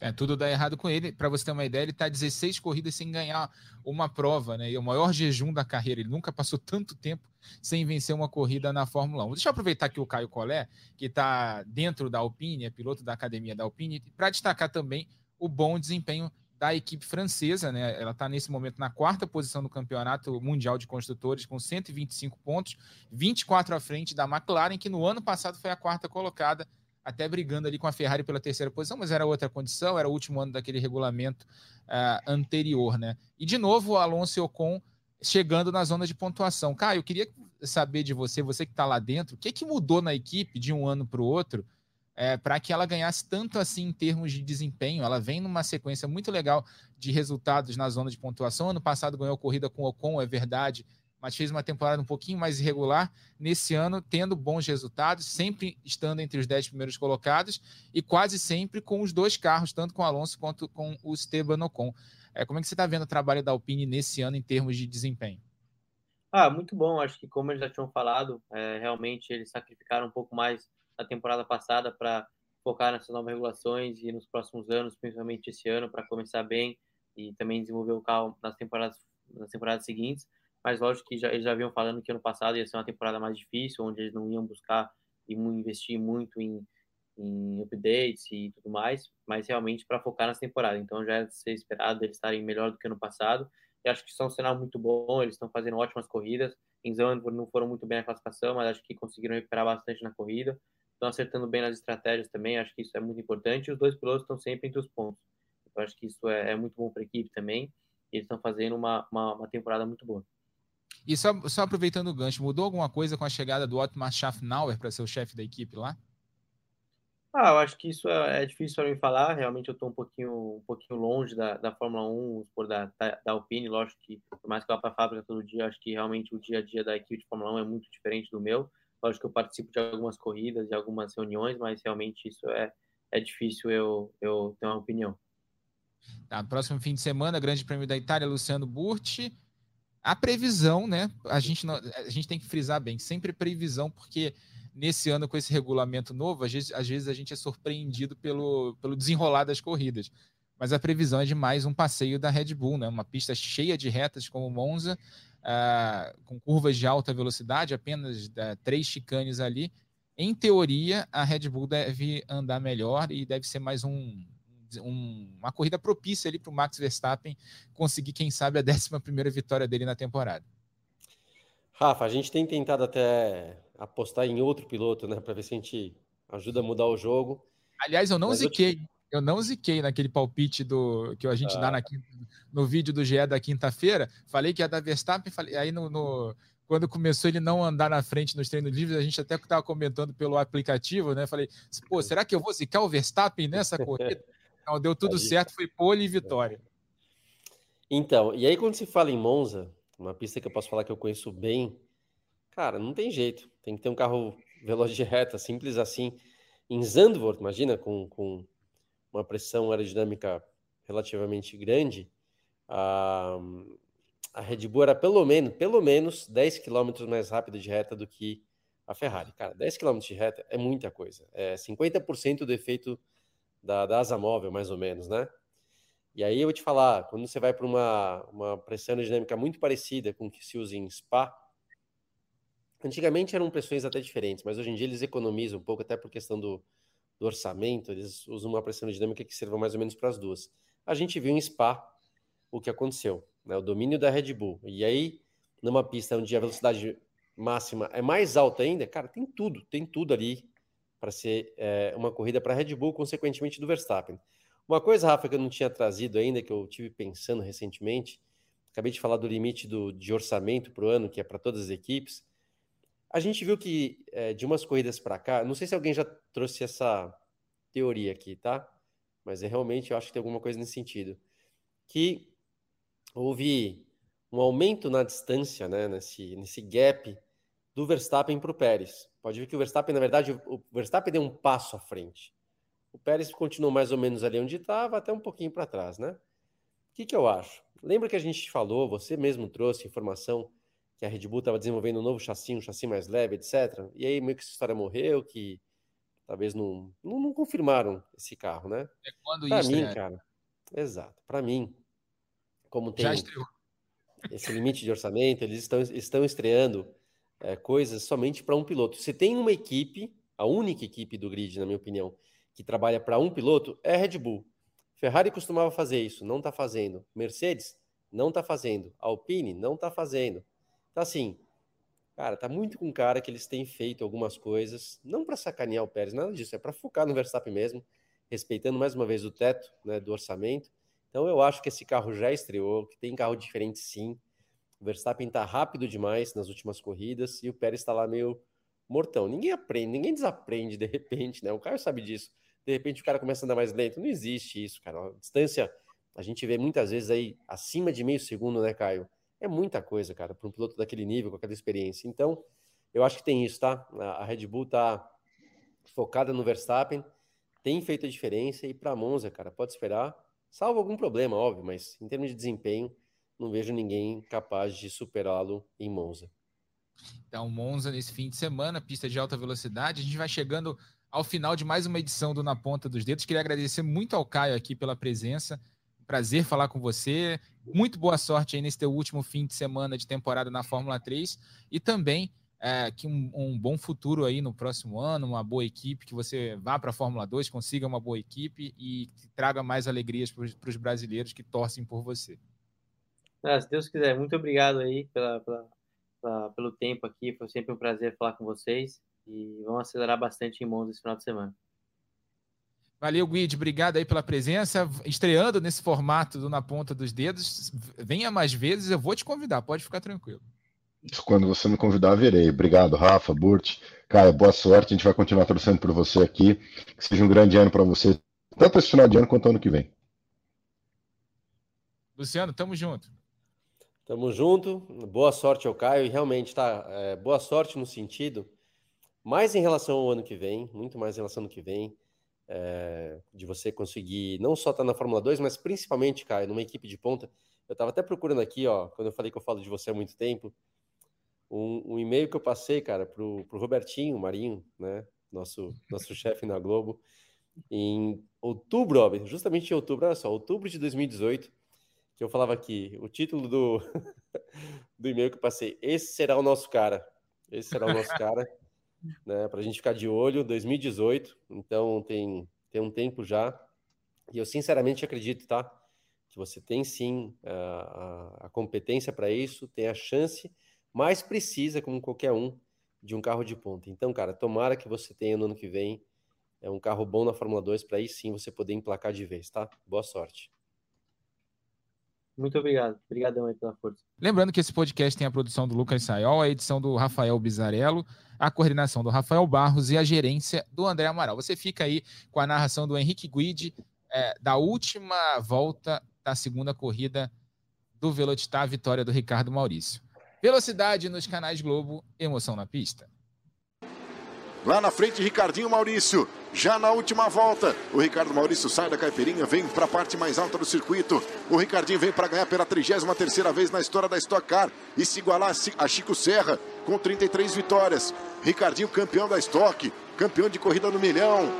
[SPEAKER 4] É, tudo dá errado com ele. Para você ter uma ideia, ele está 16 corridas sem ganhar uma prova, né? E é o maior jejum da carreira. Ele nunca passou tanto tempo sem vencer uma corrida na Fórmula 1. Deixa eu aproveitar aqui o Caio Collet, que está dentro da Alpine, é piloto da academia da Alpine, para destacar também o bom desempenho da equipe francesa, né? Ela está nesse momento na quarta posição do campeonato mundial de construtores, com 125 pontos, 24 à frente da McLaren, que no ano passado foi a quarta colocada até brigando ali com a Ferrari pela terceira posição, mas era outra condição, era o último ano daquele regulamento uh, anterior, né? E de novo o Alonso e Ocon chegando na zona de pontuação. Caio, eu queria saber de você, você que está lá dentro, o que, que mudou na equipe de um ano para o outro é, para que ela ganhasse tanto assim em termos de desempenho? Ela vem numa sequência muito legal de resultados na zona de pontuação. Ano passado ganhou corrida com o Ocon, é verdade, mas fez uma temporada um pouquinho mais irregular. Nesse ano, tendo bons resultados, sempre estando entre os dez primeiros colocados e quase sempre com os dois carros, tanto com o Alonso quanto com o Esteban Ocon. É, como é que você está vendo o trabalho da Alpine nesse ano em termos de desempenho?
[SPEAKER 8] Ah, muito bom. Acho que, como eles já tinham falado, é, realmente eles sacrificaram um pouco mais na temporada passada para focar nessas novas regulações e nos próximos anos, principalmente esse ano, para começar bem e também desenvolver o carro nas temporadas, nas temporadas seguintes. Mas lógico que já, eles já vinham falando que ano passado ia ser uma temporada mais difícil, onde eles não iam buscar e investir muito em, em updates e tudo mais, mas realmente para focar nessa temporada. Então já é ser esperado eles estarem melhor do que ano passado. E acho que isso é um sinal muito bom, eles estão fazendo ótimas corridas. Em Zandvoort não foram muito bem na classificação, mas acho que conseguiram recuperar bastante na corrida estão acertando bem nas estratégias também, acho que isso é muito importante, os dois pilotos estão sempre entre os pontos. Então, acho que isso é, é muito bom para a equipe também, e eles estão fazendo uma, uma, uma, temporada muito boa.
[SPEAKER 4] E só, só aproveitando o gancho, mudou alguma coisa com a chegada do Otmar Schaffnauer para ser o chefe da equipe lá?
[SPEAKER 8] Ah, eu acho que isso é, é difícil para mim falar. Realmente eu estou um pouquinho, um pouquinho longe da, da Fórmula 1, por da, da, da Alpine. Lógico que, por mais que eu vá para a fábrica todo dia, acho que realmente o dia a dia da equipe de Fórmula 1 é muito diferente do meu. Lógico que eu participo de algumas corridas, de algumas reuniões, mas realmente isso é, é difícil eu, eu ter uma opinião.
[SPEAKER 4] Tá, próximo fim de semana, Grande Prêmio da Itália, Luciano Burti. A previsão, né? A gente, não, a gente tem que frisar bem, sempre previsão, porque nesse ano, com esse regulamento novo, às vezes, às vezes a gente é surpreendido pelo, pelo desenrolar das corridas. Mas a previsão é de mais um passeio da Red Bull, né? Uma pista cheia de retas como Monza, uh, com curvas de alta velocidade, apenas uh, três chicanes ali. Em teoria, a Red Bull deve andar melhor e deve ser mais um, um, uma corrida propícia ali para o Max Verstappen conseguir, quem sabe, a 11 vitória dele na temporada.
[SPEAKER 5] Rafa, a gente tem tentado até apostar em outro piloto, né, para ver se a gente ajuda a mudar o jogo.
[SPEAKER 4] Aliás, eu não Mas ziquei. Eu eu não ziquei naquele palpite do que a gente ah. dá na, no vídeo do GE da quinta-feira. Falei que ia dar Verstappen, falei, aí no, no, quando começou ele não andar na frente nos treinos livres, a gente até estava comentando pelo aplicativo, né? Falei, pô, será que eu vou zicar o Verstappen nessa corrida? Não, deu tudo certo, foi pole e vitória.
[SPEAKER 5] Então, e aí quando se fala em Monza, uma pista que eu posso falar que eu conheço bem, cara, não tem jeito. Tem que ter um carro veloz de reta, simples assim. Em Zandvoort, imagina, com, com uma pressão aerodinâmica relativamente grande, a, a Red Bull era pelo menos, pelo menos 10 km mais rápida de reta do que a Ferrari. Cara, 10 km de reta é muita coisa. É 50% do efeito da, da asa móvel, mais ou menos, né? E aí eu vou te falar, quando você vai para uma, uma pressão aerodinâmica muito parecida com o que se usa em Spa, antigamente eram pressões até diferentes, mas hoje em dia eles economizam um pouco, até por questão do, do orçamento, eles usam uma pressão dinâmica que sirva mais ou menos para as duas. A gente viu em Spa o que aconteceu, né? o domínio da Red Bull. E aí, numa pista onde a velocidade máxima é mais alta ainda, cara, tem tudo, tem tudo ali para ser é, uma corrida para a Red Bull, consequentemente do Verstappen. Uma coisa, Rafa, que eu não tinha trazido ainda, que eu tive pensando recentemente, acabei de falar do limite do, de orçamento para o ano, que é para todas as equipes. A gente viu que é, de umas corridas para cá, não sei se alguém já trouxe essa teoria aqui, tá? Mas é realmente eu acho que tem alguma coisa nesse sentido. Que houve um aumento na distância, né, nesse, nesse gap do Verstappen para o Pérez. Pode ver que o Verstappen, na verdade, o Verstappen deu um passo à frente. O Pérez continuou mais ou menos ali onde estava, até um pouquinho para trás, né? O que, que eu acho? Lembra que a gente falou, você mesmo trouxe informação que a Red Bull estava desenvolvendo um novo chassi, um chassi mais leve, etc. E aí meio que essa história morreu, que talvez não, não, não confirmaram esse carro, né?
[SPEAKER 4] É quando
[SPEAKER 5] pra
[SPEAKER 4] isso,
[SPEAKER 5] mim,
[SPEAKER 4] né?
[SPEAKER 5] cara, exato. Para mim, como tem esse limite de orçamento, eles estão, estão estreando é, coisas somente para um piloto. Se tem uma equipe, a única equipe do grid, na minha opinião, que trabalha para um piloto, é a Red Bull. Ferrari costumava fazer isso, não está fazendo. Mercedes não está fazendo. Alpine não está fazendo. Então, assim, cara, tá muito com cara que eles têm feito algumas coisas, não para sacanear o Pérez, nada disso, é para focar no Verstappen mesmo, respeitando mais uma vez o teto né, do orçamento. Então, eu acho que esse carro já estreou, que tem carro diferente sim. O Verstappen tá rápido demais nas últimas corridas e o Pérez está lá meio mortão. Ninguém aprende, ninguém desaprende de repente, né? O Caio sabe disso. De repente o cara começa a andar mais lento. Não existe isso, cara. A distância, a gente vê muitas vezes aí acima de meio segundo, né, Caio? É muita coisa, cara, para um piloto daquele nível, com aquela experiência. Então, eu acho que tem isso, tá? A Red Bull tá focada no Verstappen, tem feito a diferença e para Monza, cara, pode esperar, salvo algum problema, óbvio, mas em termos de desempenho, não vejo ninguém capaz de superá-lo em Monza.
[SPEAKER 4] Então, Monza nesse fim de semana, pista de alta velocidade. A gente vai chegando ao final de mais uma edição do Na Ponta dos Dedos. Queria agradecer muito ao Caio aqui pela presença. Prazer falar com você. Muito boa sorte aí nesse teu último fim de semana de temporada na Fórmula 3 e também é, que um, um, bom futuro aí no próximo ano, uma boa equipe, que você vá para a Fórmula 2, consiga uma boa equipe e traga mais alegrias para os brasileiros que torcem por você.
[SPEAKER 8] Ah, se Deus quiser, muito obrigado aí pela, pela, pela, pelo tempo aqui, foi sempre um prazer falar com vocês e vamos acelerar bastante em Monza esse final de semana.
[SPEAKER 4] Valeu, Guide. Obrigado aí pela presença. Estreando nesse formato do Na Ponta dos Dedos. Venha mais vezes, eu vou te convidar, pode ficar tranquilo.
[SPEAKER 7] Quando você me convidar, verei. Obrigado, Rafa, Burt. Cara, boa sorte. A gente vai continuar torcendo por você aqui. Que seja um grande ano para você, tanto esse final de ano quanto ano que vem.
[SPEAKER 4] Luciano, tamo junto.
[SPEAKER 5] Tamo junto. Boa sorte ao Caio. E realmente, tá? É, boa sorte no sentido, mais em relação ao ano que vem, muito mais em relação ao ano que vem é, de você conseguir não só estar tá na Fórmula 2, mas principalmente, Caio, numa equipe de ponta. Eu estava até procurando aqui, ó, quando eu falei que eu falo de você há muito tempo, um, um e-mail que eu passei, cara, pro, pro Robertinho Marinho, né, nosso, nosso chefe na Globo, em outubro, ó, justamente em outubro, olha só, outubro de 2018, que eu falava aqui, o título do, do e-mail que eu passei, esse será o nosso cara, esse será o nosso cara, né? Para a gente ficar de olho, 2018, então tem, tem um tempo já. E eu sinceramente acredito, tá? Que você tem sim a, a, a competência para isso, tem a chance, mas precisa, como qualquer um, de um carro de ponta. Então, cara, tomara que você tenha no ano que vem é um carro bom na Fórmula 2 para aí sim você poder emplacar de vez, tá? Boa sorte.
[SPEAKER 8] Muito obrigado. Obrigadão aí pela força.
[SPEAKER 4] Lembrando que esse podcast tem a produção do Lucas Sayol, a edição do Rafael Bizarello, a coordenação do Rafael Barros e a gerência do André Amaral. Você fica aí com a narração do Henrique Guide é, da última volta da segunda corrida do Velocitar, a vitória do Ricardo Maurício. Velocidade nos canais Globo, emoção na pista.
[SPEAKER 3] Lá na frente, Ricardinho Maurício. Já na última volta, o Ricardo Maurício sai da caipirinha, vem para a parte mais alta do circuito. O Ricardinho vem para ganhar pela 33 vez na história da Stock Car e se igualar a Chico Serra com 33 vitórias. Ricardinho, campeão da Stock, campeão de corrida no milhão.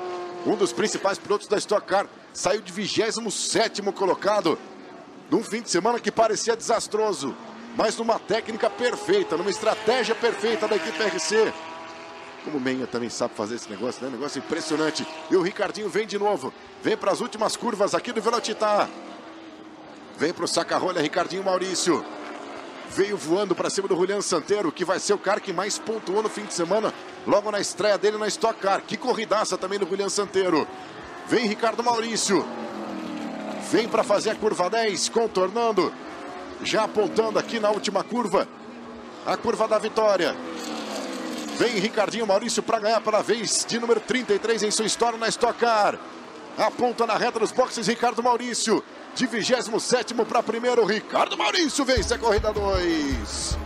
[SPEAKER 3] Um dos principais pilotos da Stock Car, saiu de 27 colocado num fim de semana que parecia desastroso, mas numa técnica perfeita, numa estratégia perfeita da equipe RC. Como o Menha também sabe fazer esse negócio, né? Negócio impressionante. E o Ricardinho vem de novo. Vem para as últimas curvas aqui do Velocitar. Vem para o saca-rolha, Ricardinho Maurício. Veio voando para cima do Julian Santeiro, que vai ser o cara que mais pontuou no fim de semana, logo na estreia dele na Stock Car. Que corridaça também do Julian Santeiro. Vem Ricardo Maurício. Vem para fazer a curva 10, contornando. Já apontando aqui na última curva. A curva da vitória. Vem Ricardinho Maurício para ganhar pela vez de número 33 em sua história na Stock Car. Aponta na reta dos boxes Ricardo Maurício. De 27 para primeiro, Ricardo Maurício vence a corrida 2.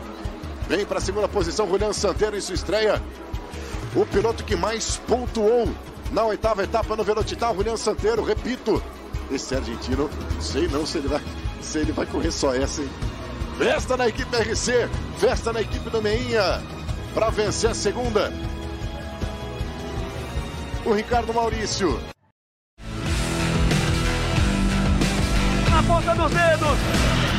[SPEAKER 3] Vem para a segunda posição, Julian Santeiro em sua estreia. O piloto que mais pontuou na oitava etapa no Velocitar, Julian Santeiro, repito. Esse argentino, sei não se ele vai, se ele vai correr só essa, hein? Festa na equipe RC, festa na equipe do Meinha para vencer a segunda. O Ricardo Maurício.
[SPEAKER 9] Na ponta dos dedos.